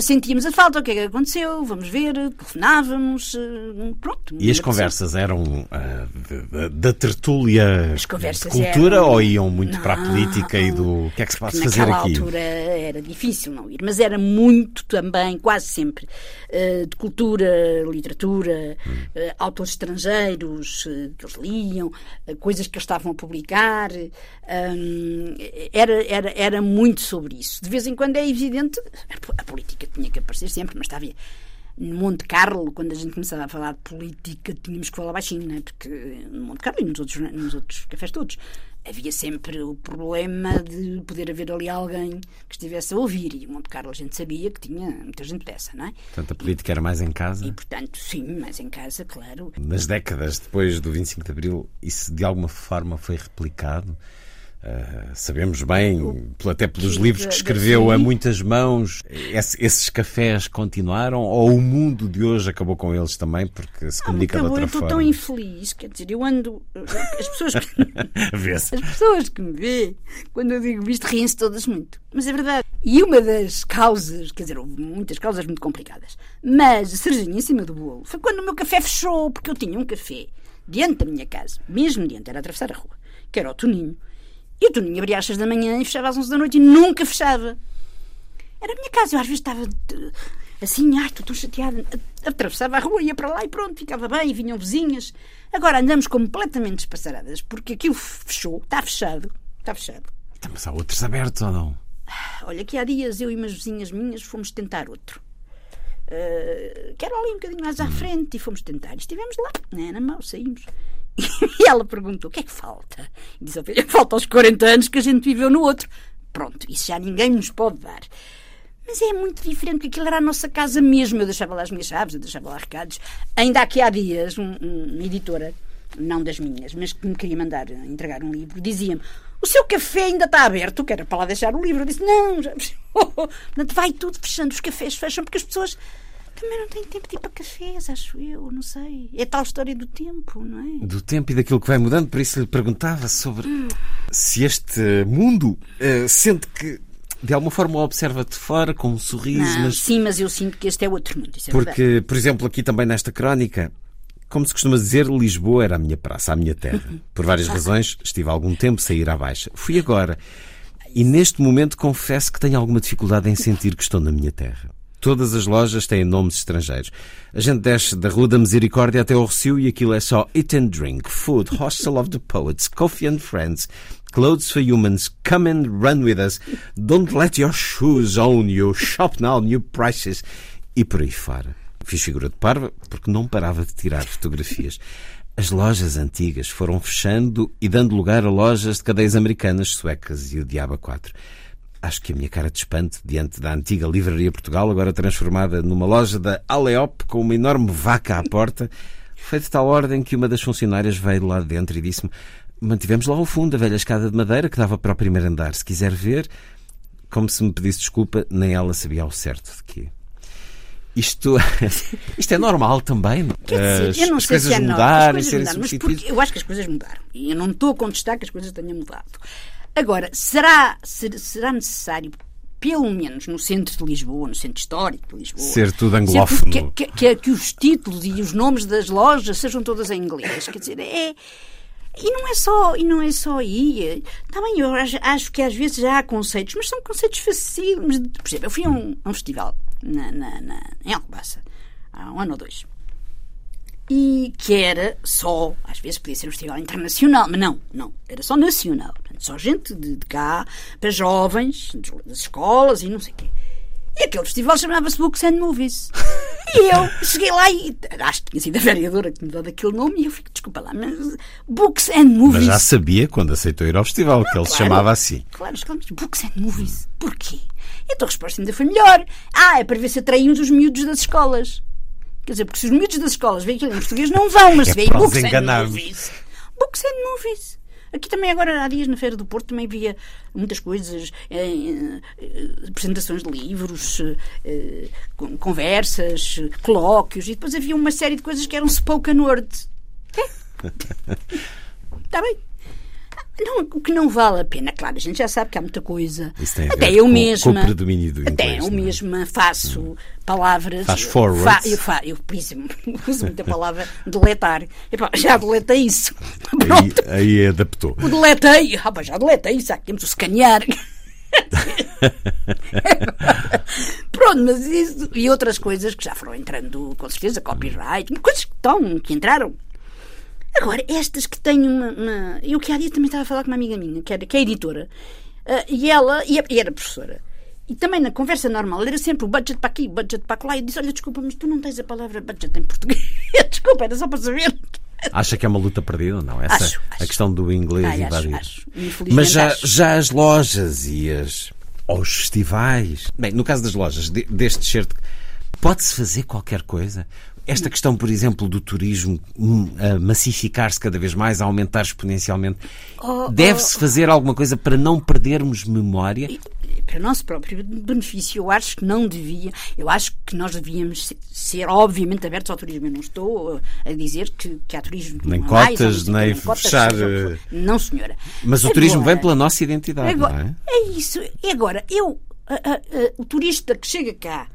sentíamos a falta, o que é que aconteceu, vamos ver, telefonávamos, eh, pronto. E as conversas eram uh, da tertúlia as conversas de cultura eram... ou iam muito não, para a política e do que é que se pode fazer aqui? Naquela altura era difícil não ir, mas era muito também, quase sempre, uh, de cultura, literatura, hum. uh, autores estrangeiros que eles liam, coisas que eles estavam a publicar, um, era, era, era muito sobre isso. De vez em quando é evidente, a política política tinha que aparecer sempre, mas estava no Monte Carlo, quando a gente começava a falar de política, tínhamos que falar baixinho, né? porque no Monte Carlo e nos outros, nos outros cafés todos havia sempre o problema de poder haver ali alguém que estivesse a ouvir. E o Monte Carlo a gente sabia que tinha muita gente dessa, não é? Portanto, a política era mais em casa? E, portanto, sim, mais em casa, claro. Nas décadas depois do 25 de Abril, isso de alguma forma foi replicado? Uh, sabemos bem, até pelos livros que escreveu a muitas mãos, esses cafés continuaram ou o mundo de hoje acabou com eles também porque se comunica acabou, de outra forma? Eu estou tão infeliz, quer dizer, eu ando. As pessoas que, [LAUGHS] as pessoas que me vêem, quando eu digo isto, riem-se todas muito. Mas é verdade. E uma das causas, quer dizer, houve muitas causas muito complicadas, mas a cerejinha em cima do bolo foi quando o meu café fechou, porque eu tinha um café diante da minha casa, mesmo diante, era atravessar a rua, que era o Toninho e o Toninho abria às seis da manhã e fechava às onze da noite e nunca fechava. Era a minha casa. Eu às vezes estava assim, ai, estou tão chateada. Atravessava a rua, ia para lá e pronto, ficava bem, vinham vizinhas. Agora andamos completamente despassaradas porque aquilo fechou, está fechado. Está fechado. Então, mas há outros abertos ou não? Olha, que há dias eu e umas vizinhas minhas fomos tentar outro. Uh, que era ali um bocadinho mais à hum. frente e fomos tentar. Estivemos lá, né, na mão, saímos. E ela perguntou: o que é que falta? E disse: falta os 40 anos que a gente viveu no outro. Pronto, isso já ninguém nos pode dar. Mas é muito diferente, porque aquilo era a nossa casa mesmo. Eu deixava lá as minhas chaves, eu deixava lá recados. Ainda aqui há dias, um, uma editora, não das minhas, mas que me queria mandar entregar um livro, dizia-me: O seu café ainda está aberto, que era para lá deixar o livro. Eu disse: Não, já. [LAUGHS] Portanto, vai tudo fechando, os cafés fecham, porque as pessoas também não tem tempo de ir para cafés, acho eu, não sei. É tal história do tempo, não é? Do tempo e daquilo que vai mudando, por isso lhe perguntava sobre hum. se este mundo uh, sente que de alguma forma o observa de fora com um sorriso. Não, mas... Sim, mas eu sinto que este é outro mundo. É Porque, verdade. por exemplo, aqui também nesta crónica, como se costuma dizer, Lisboa era a minha praça, a minha terra. [LAUGHS] Por várias razões, estive há algum tempo a ir à baixa. Fui agora. E neste momento confesso que tenho alguma dificuldade em sentir que estou na minha terra. Todas as lojas têm nomes estrangeiros. A gente desce da Rua da Misericórdia até ao Rocio e aquilo é só Eat and Drink, Food, Hostel of the Poets, Coffee and Friends, Clothes for Humans, Come and Run with Us, Don't Let Your Shoes Own You, Shop Now, New Prices e por aí fora. Fiz figura de parva porque não parava de tirar fotografias. As lojas antigas foram fechando e dando lugar a lojas de cadeias americanas, suecas e o Diaba 4 acho que a minha cara de espanto diante da antiga Livraria Portugal, agora transformada numa loja da Aleop com uma enorme vaca à porta, foi de tal ordem que uma das funcionárias veio lá dentro e disse-me: Mantivemos lá ao fundo a velha escada de madeira que dava para o primeiro andar. Se quiser ver, como se me pedisse desculpa, nem ela sabia ao certo de quê. Isto, [LAUGHS] isto é normal também. Quer dizer, eu não as sei coisas se é mudarem, serem mudaram, substituídas. eu acho que as coisas mudaram. E eu não estou a contestar que as coisas tenham mudado. Agora, será, será necessário pelo menos no centro de Lisboa, no centro histórico de Lisboa. Ser tudo anglófono. Que, que, que, que, os títulos e os nomes das lojas sejam todas em inglês. Quer dizer, é, E não é só, e não é só aí. Também eu acho, acho que às vezes já há conceitos, mas são conceitos facílimos. Por exemplo, eu fui a um, a um festival na, na, na, em Alcobaça há um ano ou dois. E que era só, às vezes podia ser um festival internacional, mas não, não, era só nacional. Só gente de, de cá, para jovens, das escolas e não sei o quê. E aquele festival chamava-se Books and Movies. [LAUGHS] E eu cheguei lá e acho que tinha sido a vereadora que me deu daquele nome e eu fico, desculpa lá, mas Books and Movies. Mas já sabia quando aceitou ir ao festival que ele se chamava assim. Claro, exclamamos Books and Movies. Porquê? E a tua resposta ainda foi melhor. Ah, é para ver se atraímos os miúdos das escolas. Quer dizer, porque se os miúdos das escolas veem aquilo em português, não vão, mas É se veem Books and. Movies. Books and Movies. Aqui também agora há dias na Feira do Porto também via muitas coisas, eh, eh, apresentações de livros, eh, con- conversas, colóquios, e depois havia uma série de coisas que eram spoken word. Está [LAUGHS] bem. Não, o que não vale a pena, claro, a gente já sabe que há muita coisa. Isso tem a Até ver eu com- mesma. com o predomínio do Até inglês, eu não é? mesma faço palavras. Faz forwards. Fa- eu, fa- eu, exemplo, [LAUGHS] uso muita palavra deletar. Epá, já deletei isso. Pronto. Aí, aí adaptou. O deletei. Ah, já deletei isso. Já temos o escanear. [LAUGHS] Pronto, mas isso e outras coisas que já foram entrando, com certeza, copyright, coisas que estão, que entraram. Agora, estas que têm uma. uma... Eu que há dia também estava a falar com uma amiga minha, que, era, que é editora, ah, e ela e, e era professora. E também na conversa normal, era sempre o budget para aqui, budget para lá. E eu disse: Olha, desculpa, mas tu não tens a palavra budget em português. [LAUGHS] desculpa, era só para saber. Acha que é uma luta perdida ou não? Essa, Acho, A acho. questão do inglês Ai, invadir. acho. Mas já, acho. já as lojas e as, os festivais. Bem, no caso das lojas, de- deste certo, pode-se fazer qualquer coisa? Esta questão, por exemplo, do turismo hum, a massificar-se cada vez mais, a aumentar exponencialmente, Oh, deve-se fazer alguma coisa para não perdermos memória? E para o nosso próprio benefício, eu acho que não devia. Eu acho que nós devíamos se- ser, obviamente, abertos ao turismo. Eu não estou a dizer que, que há turismo. Nem mais, cotas, o nem quê, cotas, fechar, seja o for. Não, senhora. Mas o Agora- turismo vem pela nossa identidade, Agora, não é? é isso. E agora, eu, a- a- a- o turista que chega cá,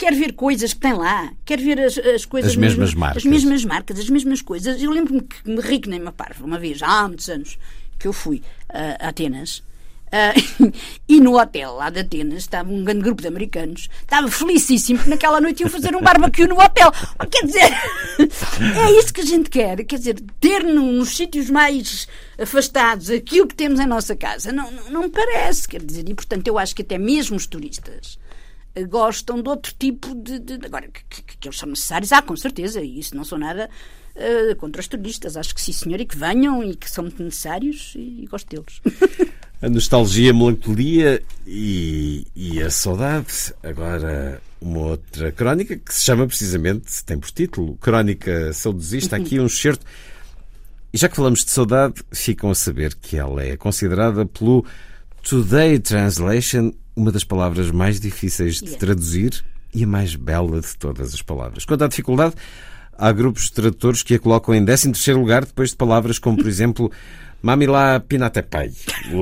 quer ver coisas que tem lá, quer ver as, as coisas As mesmas mesmo- marcas. As mesmas marcas, as mesmas coisas. Eu lembro-me que me ri que nem uma parva, uma vez, há muitos anos, que eu fui ah, a Atenas. ah, [LAUGHS] e no hotel lá de Atenas estava um grande grupo de americanos. Estava felicíssimo porque naquela noite iam fazer um barbecue no hotel. Quer dizer, [LAUGHS] é isso que a gente quer. Quer dizer, ter no- nos sítios mais afastados aquilo que temos em nossa casa. Não, não, não me parece. Quer dizer, e portanto eu acho que até mesmo os turistas gostam de outro tipo de. de- agora, que, que- que eles são necessários, ah, com certeza, e isso não sou nada eh, contra os turistas. Acho que sim, senhor, e que venham e que são muito necessários e, gosto deles. [LAUGHS] A nostalgia, a melancolia e, e a saudade. Agora, uma outra crónica que se chama precisamente, tem por título, Crónica Saudosista. Aqui um excerto. E já que falamos de saudade, ficam a saber que ela é considerada pelo Today Translation uma das palavras mais difíceis de traduzir e a mais bela de todas as palavras. Quanto à dificuldade, há grupos de tradutores que a colocam em 13º lugar depois de palavras como, por exemplo, [LAUGHS] Mamila Pinatepai,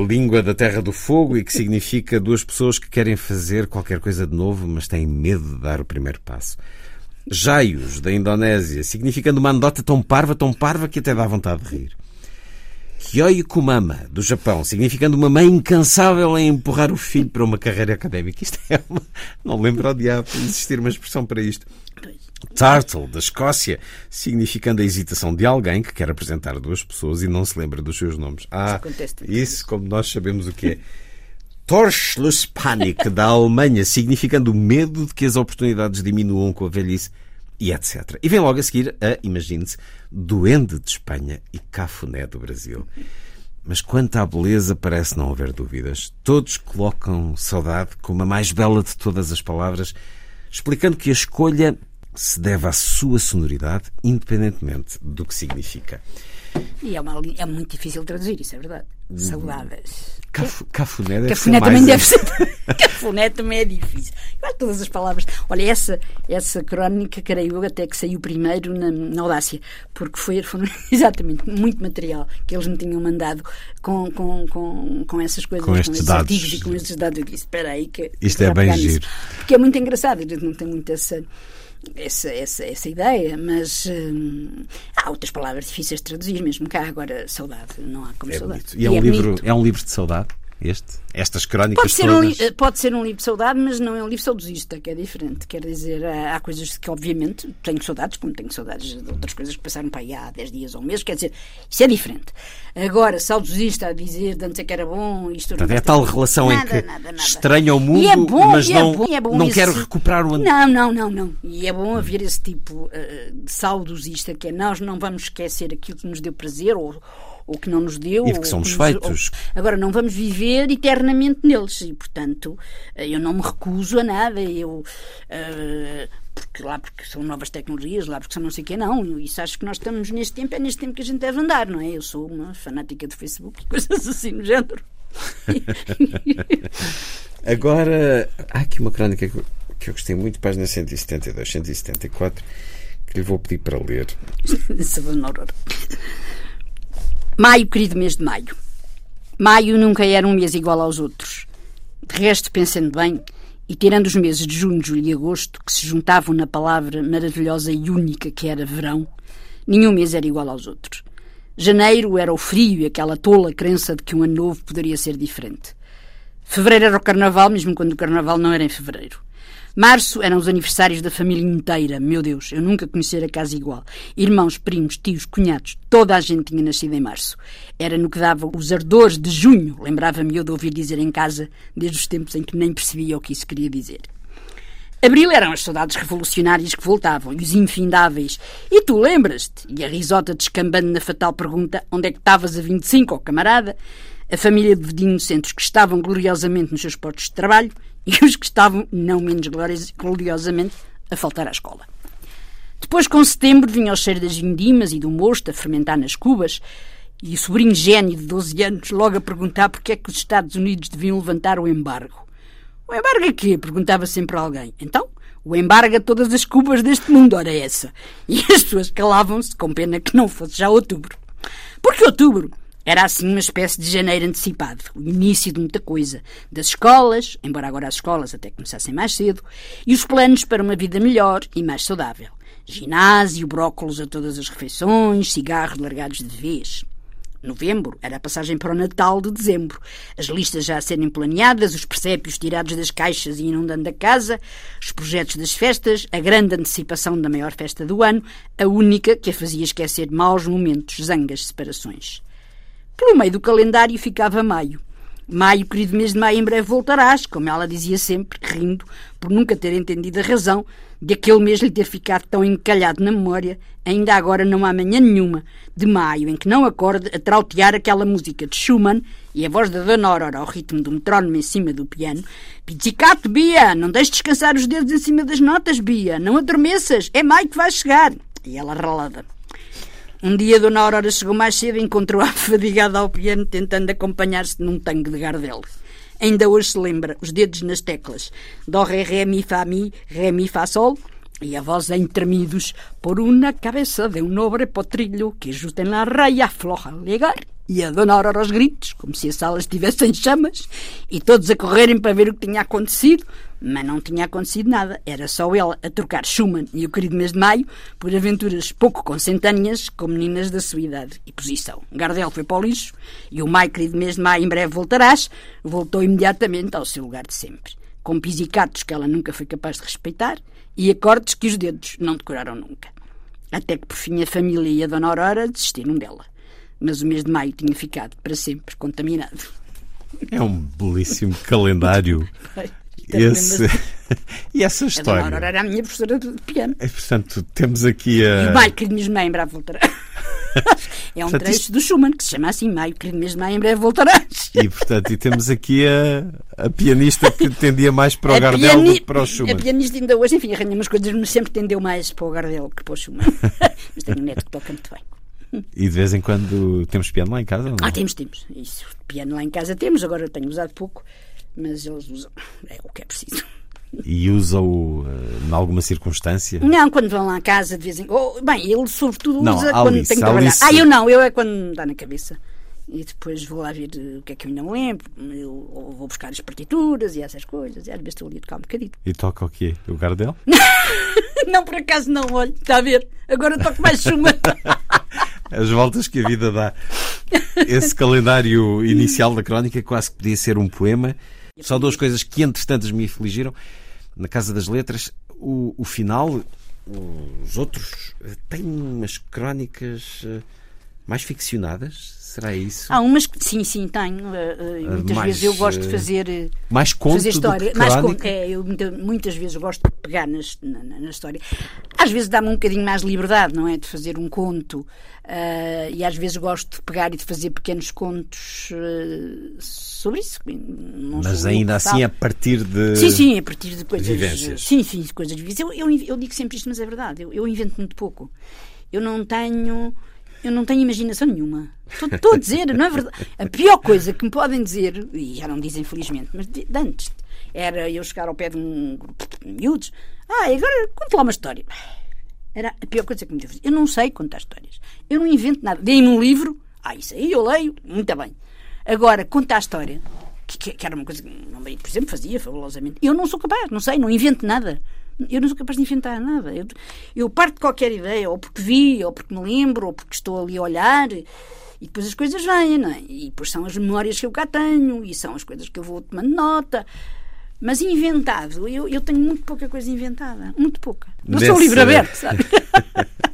língua da Terra do Fogo e que significa duas pessoas que querem fazer qualquer coisa de novo, mas têm medo de dar o primeiro passo. Jaios, da Indonésia, significando uma anedota tão parva, tão parva que até dá vontade de rir. Kyoyo Kumama, do Japão, significando uma mãe incansável em empurrar o filho para uma carreira académica. Isto é uma... Não lembro ao diabo existir uma expressão para isto. Turtle, da Escócia, significando a hesitação de alguém que quer apresentar duas pessoas e não se lembra dos seus nomes. Ah, isso como nós sabemos o que é. Torschlusspanik, da Alemanha, significando o medo de que as oportunidades diminuam com a velhice e etc. E vem logo a seguir a, imagine-se, Duende de Espanha e Cafuné do Brasil. Mas quanto à beleza, parece não haver dúvidas. Todos colocam saudade como a mais bela de todas as palavras, explicando que a escolha se deve à sua sonoridade, independentemente do que significa. E é, uma, é muito difícil traduzir, isso é verdade. Saudáveis. Caf- Cafuné deve Cafuné ser também mais... deve ser. [LAUGHS] Cafuné também é difícil. Eu acho que todas as palavras. Olha, essa, essa crónica, creio eu, até que saiu primeiro na, na Audácia, porque foi, foram [LAUGHS] exatamente muito material que eles me tinham mandado com, com, com, com essas coisas, Com estes esses dados. artigos e com estes dados. Eu disse: espera aí, que. Isto é bem pegar nisso." giro. Porque é muito engraçado, a gente não tem muito essa. Essa, essa, essa ideia, mas hum, há outras palavras difíceis de traduzir, mesmo cá. Agora, saudade, não há como É saudade. E é um, é livro, bonito. é um livro de saudade, este? Estas crónicas Pode ser, um, todas? li- pode ser um livro de saudade, mas não é um livro saudosista, que é diferente. Quer dizer, há, há coisas que, obviamente, tenho saudades, como tenho saudades de outras coisas que passaram para aí há 10 dias ou um mês. Quer dizer, isso é diferente. Agora, saudosista a dizer de antes é que era bom, isto Portanto, não é tal relação nada, em que nada, nada. estranha o mundo, E é bom, mas não, é bom, é bom não esse- quero recuperar o antigo. Não, não, não, não. E é bom haver esse tipo eh, de saudosista, que é nós não vamos esquecer aquilo que nos deu prazer ou, ou que não nos deu. E de que somos nos- feitos. ou- Agora, não vamos viver eternamente neles e, portanto, eh, eu não me recuso a nada. Eu, eh, porque lá porque são novas tecnologias, lá porque são não sei o quê, não. Isso acho que nós estamos neste tempo, é neste tempo que a gente deve andar, não é? Eu sou uma fanática do Facebook e coisas [LAUGHS] assim no género. [LAUGHS] Agora, há aqui uma crónica que eu, que gostei muito, página 172, 174, que lhe vou pedir para ler. [LAUGHS] Savana Aurora. Maio, querido mês de maio. Maio nunca era um mês igual aos outros. De resto, pensando bem, e tirando os meses de junho, julho e agosto, que se juntavam na palavra maravilhosa e única que era verão, nenhum mês era igual aos outros. Janeiro era o frio e aquela tola crença de que um ano novo poderia ser diferente. Fevereiro era o carnaval, mesmo quando o carnaval não era em fevereiro. Março eram os aniversários da família inteira. Meu Deus, eu nunca conhecera casa igual. Irmãos, primos, tios, cunhados, toda a gente tinha nascido em março. Era no que dava os ardores de junho. Lembrava-me eu de ouvir dizer em casa, desde os tempos em que nem percebia o que isso queria dizer. Abril eram as saudades revolucionárias que voltavam, e os infindáveis. E tu lembras-te? E a risota descambando na fatal pergunta: onde é que estavas a 25, ó camarada? A família de inocentes que estavam gloriosamente nos seus postos de trabalho [LAUGHS] e os que estavam, não menos glorios- gloriosamente, a faltar à escola. Depois, com setembro, vinha o cheiro das vindimas e do mosto a fermentar nas cubas, e o sobrinho gênio de 12 anos logo a perguntar porque é que os Estados Unidos deviam levantar o embargo. O embargo a quê? Perguntava sempre alguém. Então, o embargo a todas as cubas deste mundo, ora essa. E as pessoas calavam-se, com pena que não fosse já outubro. Porque outubro era assim uma espécie de janeiro antecipado, o início de muita coisa. Das escolas, embora agora as escolas até começassem mais cedo, e os planos para uma vida melhor e mais saudável. Ginásio, brócolos a todas as refeições, cigarros largados de vez. Novembro era a passagem para o Natal de dezembro. As listas já a serem planeadas, os presépios tirados das caixas e inundando a casa, os projetos das festas, a grande antecipação da maior festa do ano, a única que a fazia esquecer maus momentos, zangas, separações. Pelo meio do calendário ficava maio. Maio, querido mês de maio, em breve voltarás, como ela dizia sempre, rindo, por nunca ter entendido a razão de aquele mês lhe ter ficado tão encalhado na memória, ainda agora não há manhã nenhuma, de maio, em que não acorde a trautear aquela música de Schumann e a voz da Dona Aurora ao ritmo do metrónomo em cima do piano. Pizzicato, Bia, não deixes descansar os dedos em cima das notas, Bia, não adormeças, é maio que vais chegar. E ela ralada. Um dia Dona Aurora chegou mais cedo e encontrou-a [LAUGHS] fadigada ao piano tentando acompanhar-se num tango de Gardel. Ainda hoje se lembra, os dedos nas teclas. Dó, ré, ré, mi, fá, mi, ré, mi, fá, sol. E a voz em tremidos. Por uma cabeça de um nobre potrilho que justa en la raya floja llegar. E a Dona Aurora aos gritos, como se a sala estivesse em chamas, e todos a correrem para ver o que tinha acontecido. Mas não tinha acontecido nada. Era só ela a trocar Schumann e o querido mês de maio por aventuras pouco consentâneas com meninas da sua idade e posição. Gardel foi para o lixo e o maio, querido mês de maio, em breve voltarás, voltou imediatamente ao seu lugar de sempre. Com pisicatos que ela nunca foi capaz de respeitar e acordes que os dedos não decoraram nunca. Até que por fim a família e a Dona Aurora desistiram dela. Mas o mês de maio tinha ficado para sempre contaminado. É um belíssimo calendário. [LAUGHS] Esse... [LAUGHS] e essa A história? Aurora era a minha professora de piano. É, portanto, temos aqui E a. o Maio, maio, em breve voltarás. [LAUGHS] é um Portanto, trecho do Schumann que se chama assim: Maio, maio, em breve voltarás. E, portanto, e temos aqui a, a pianista que tendia mais para o A Gardel piani- do que para o Schumann. A pianista ainda hoje, enfim, arranha umas coisas, mas sempre tendeu mais para o Gardel que para o Schumann. mas tenho um neto que toca muito bem. E de vez em quando temos piano lá em casa? não? Ah, temos, temos. Isso, piano lá em casa temos, agora tenho usado pouco, mas eles usam. É o que é preciso. E usa-o eh, em alguma circunstância? Não, quando vão lá a casa de vez em quando. bem, ele sobretudo Não, usa a quando Alice, tem que trabalhar. Alice- Ah, eu não, eu é quando me dá na cabeça. E depois vou lá ver eh, o que é que eu ainda me lembro. Eu, ou vou buscar as partituras e essas coisas. E às vezes estou ali a tocar um bocadinho. E toca o quê? O Gardel? [LAUGHS] não, por acaso não, olha, está a ver? Agora toco mais chuma. [LAUGHS] As voltas que a vida dá. Esse calendário inicial da crónica quase que podia ser um poema. Só duas coisas que, entretanto, me afligiram. Na Casa das Letras, o, o final, os outros, têm umas crónicas eh, mais ficcionadas. Será isso? Há umas que sim, sim, tenho. Uh, uh, muitas mais, vezes eu gosto de fazer. Uh, mais conto fazer história. Mais conto. É, eu muita- muitas vezes gosto de pegar nas- na, na- história. Às vezes dá-me um bocadinho mais liberdade, não é? De fazer um conto. Uh, e às vezes gosto de pegar e de fazer pequenos contos sobre isso. Não Mas ainda assim a partir de. Sim, sim, a partir de coisas. Vivências. Sim, sim, coisas vivências. Eu, eu, eu digo sempre isto, mas é verdade. Eu, eu invento muito pouco. Eu não tenho. Eu não tenho imaginação nenhuma. Estou- a dizer, não é verdade? A pior coisa que me podem dizer, e já não dizem felizmente, mas de, de antes, era eu chegar ao pé de um grupo de miúdos. Ah, agora conta lá uma história. Era a pior coisa que me deu. Eu não sei contar histórias. Eu não invento nada. Dei-me um livro. Ah, isso aí eu leio. Muito bem. Agora, contar a história. Que, que- que era uma coisa que por exemplo, fazia fabulosamente. Eu não sou capaz. Não sei. Não invento nada. Eu não sou capaz de inventar nada. Eu, eu parto de qualquer ideia. Ou porque vi, ou porque me lembro, ou porque estou ali a olhar. E depois as coisas vêm, não é? E depois são as memórias que eu cá tenho. E são as coisas que eu vou tomando nota. Mas inventado, eu, eu tenho muito pouca coisa inventada. Muito pouca. Não sou livro aberto, sabe? [LAUGHS]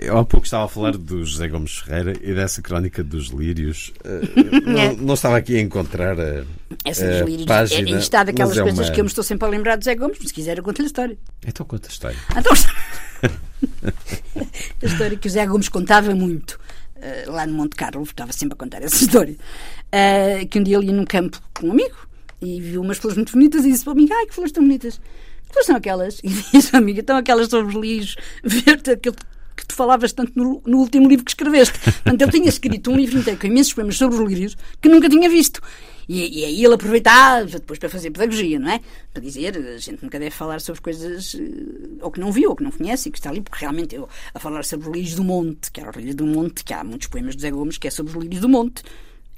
Eu há pouco estava a falar do José Gomes Ferreira e dessa crónica dos lírios. Eh, [LAUGHS] É. não, não estava aqui a encontrar a, Essa a dos lírios página. é, está daquelas é coisas uma- que eu me estou sempre a lembrar de Zé Gomes, mas se quiser eu conto-lhe a história. Então conta a história. [LAUGHS] Então, [LAUGHS] a história que o Zé Gomes contava muito eh, lá no Monte Carlo, estava sempre a contar essa história. eh, que um dia ele ia num campo com um amigo e viu umas flores muito bonitas e disse para o amigo: Ai, que flores tão bonitas! Que flores são aquelas? E disse ao amigo: Então aquelas sobre os lixos, verde, aquele que tu falavas tanto no, no último livro que escreveste. Portanto, ele tinha escrito um livro inteiro com imensos poemas sobre os lírios que nunca tinha visto. E, e aí ele aproveitava depois para fazer pedagogia, não é? Para dizer, a gente nunca deve falar sobre coisas eh, ou que não viu, ou que não conhece, e que está ali, porque realmente eu, a falar sobre os lírios do monte, que era os lírios do monte, que há muitos poemas de Zé Gomes que é sobre os lírios do monte,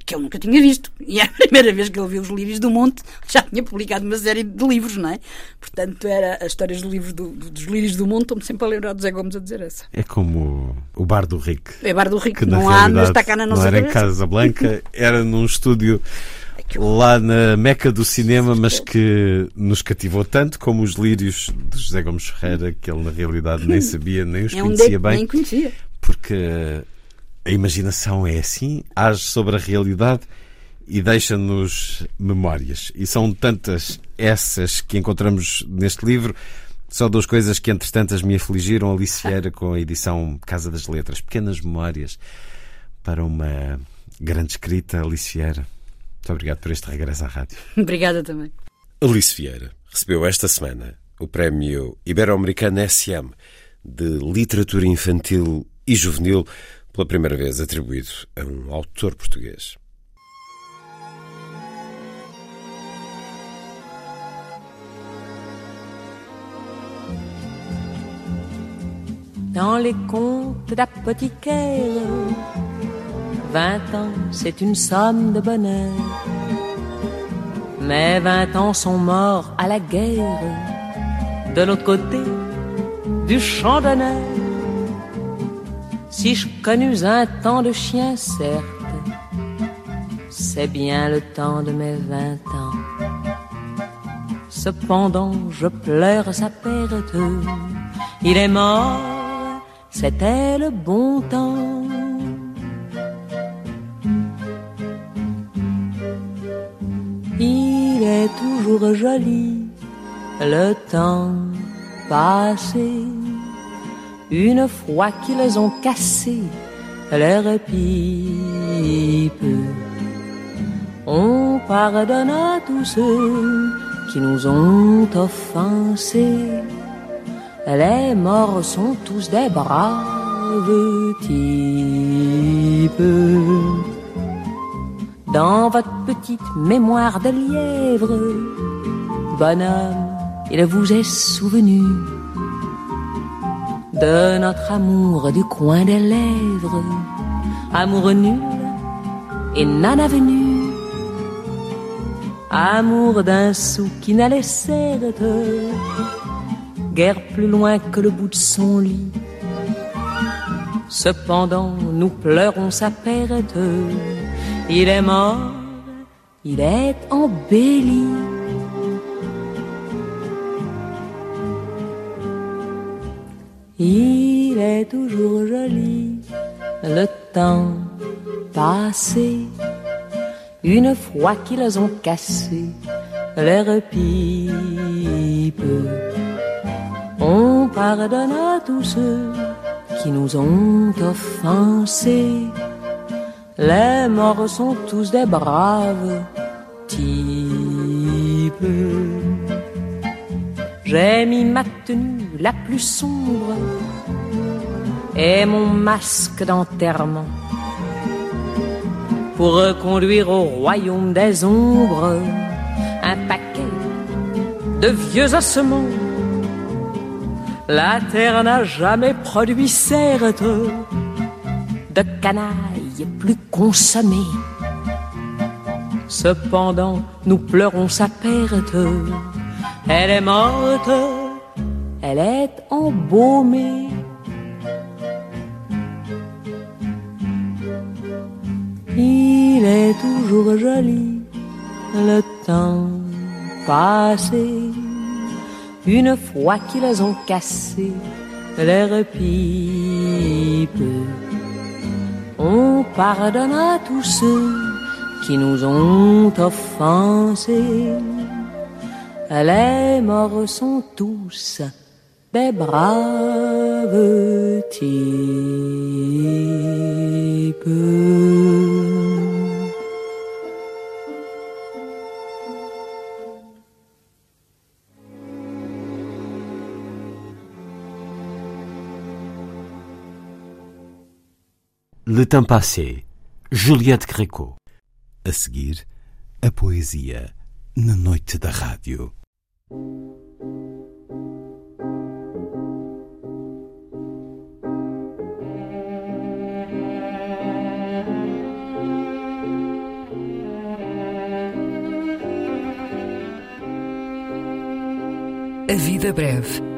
que ele nunca tinha visto. E é a primeira vez que ele viu os lírios do monte, já tinha publicado uma série de livros, não é? Portanto, era as histórias do livro do- do- dos lírios do monte, estou-me sempre a lembrar do Zé Gomes a dizer essa. É como o Bar do Rick. É Bar do Rico, Que não há, mas está cá na nossa não era em. Casablanca, [LAUGHS] era num estúdio lá na meca do cinema, mas que nos cativou tanto como os lírios de José Gomes Ferreira, que ele na realidade nem [LAUGHS] sabia, nem os É um conhecia de- bem. nem conhecia. porque a imaginação é assim, age sobre a realidade e deixa-nos memórias. E são tantas essas que encontramos neste livro. Só duas coisas que, entretanto, as me afligiram. Alice Vieira com a edição Casa das Letras. Pequenas memórias para uma grande escrita, Alice Vieira. Muito obrigado por este regresso à rádio. [LAUGHS] Obrigada também. Alice Vieira recebeu esta semana o prémio Ibero-Americano SM de Literatura Infantil e Juvenil, pela primeira vez atribuído a um autor português. Dans les contes d'apothicaire, vingt ans, c'est une somme de bonheur. Mais vingt ans sont morts à la guerre, de l'autre côté du champ d'honneur. Si je connus un temps de chien, certes, c'est bien le temps de mes vingt ans. Cependant, je pleure sa perte. Il est mort, c'était le bon temps. Il est toujours joli, le temps passé. Une fois qu'ils ont cassé leur pipe, on pardonne à tous ceux qui nous ont offensés. Les morts sont tous des braves types. Dans votre petite mémoire de lièvre, bonhomme, il vous est souvenu de notre amour du coin des lèvres, amour nul et non avenu, amour d'un sou qui n'allait certes guère plus loin que le bout de son lit. Cependant, nous pleurons sa perte. Il est mort, il est embelli. Toujours joli, le temps passé. Une fois qu'ils ont cassé leur pipe, on pardonne à tous ceux qui nous ont offensés. Les morts sont tous des braves types. J'ai mis ma tenue la plus sombre et mon masque d'enterrement pour reconduire au royaume des ombres un paquet de vieux ossements. La terre n'a jamais produit certes de canaille plus consommée. Cependant, nous pleurons sa perte. Elle est morte, elle est embaumée. Il est toujours joli, le temps passé. Une fois qu'ils ont cassé leurs pipes, on pardonne à tous ceux qui nous ont offensés. Les morts sont tous des braves types. Le Temps Passé, Juliette Greco. A seguir, a poesia na noite da rádio. A vida breve.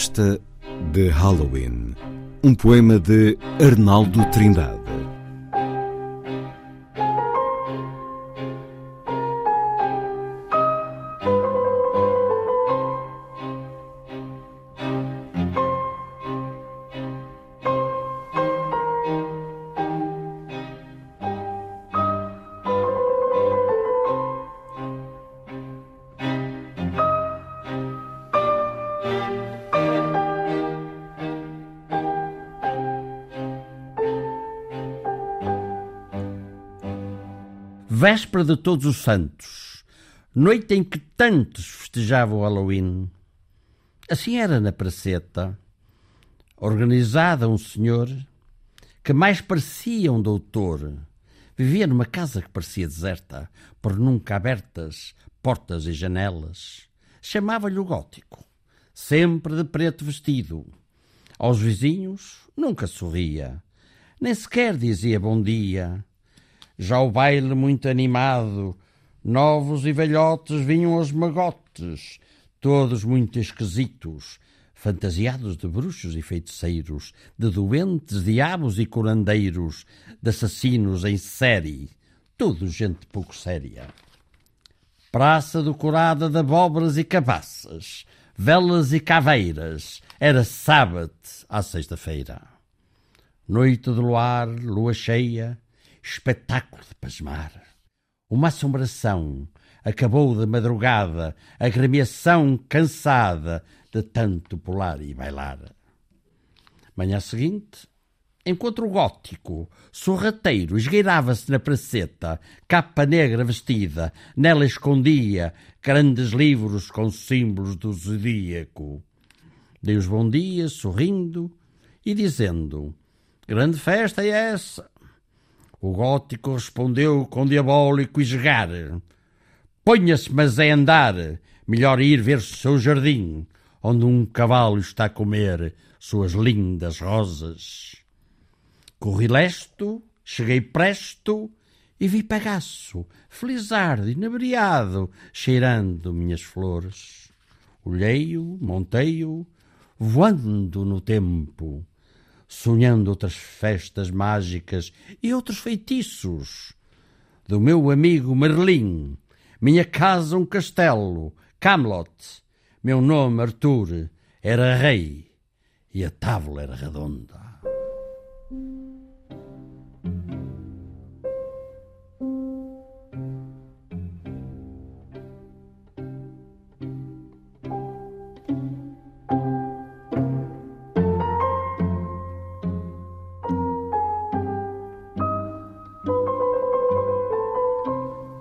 Festa de Halloween. Um poema de Arnaldo Trindade. Véspera de Todos os Santos, noite em que tantos festejavam o Halloween. Assim era na praceta, organizada um senhor que mais parecia um doutor. Vivia numa casa que parecia deserta, por nunca abertas portas e janelas. Chamava-lhe o gótico, sempre de preto vestido. Aos vizinhos nunca sorria, nem sequer dizia bom dia já o baile muito animado, novos e velhotes vinham aos magotes, todos muito esquisitos, fantasiados de bruxos e feiticeiros, de doentes, diabos e curandeiros, de assassinos em série, tudo gente pouco séria. Praça decorada de abóboras e cabaças, velas e caveiras, era sábado à sexta-feira. Noite de luar, lua cheia, espetáculo de pasmar. Uma assombração acabou de madrugada, agremiação cansada de tanto pular e bailar. Manhã seguinte, enquanto o gótico, sorrateiro, esgueirava-se na praceta, capa negra vestida, nela escondia grandes livros com símbolos do zodíaco. Dei os bom dias, sorrindo e dizendo: Grande festa é essa? O gótico respondeu com diabólico esgar: Ponha-se, mas é andar, melhor ir ver o seu jardim, onde um cavalo está a comer suas lindas rosas. Corri lesto, cheguei presto e vi pagaço, felizardo, inebriado, cheirando minhas flores. Olhei-o, montei-o, voando no tempo, sonhando outras festas mágicas e outros feitiços. Do meu amigo Merlin, minha casa um castelo, Camelot, meu nome Arthur, era rei e a tábua era redonda.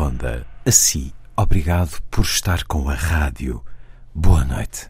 Feita a ronda. Assim, obrigado por estar com a rádio. Boa noite.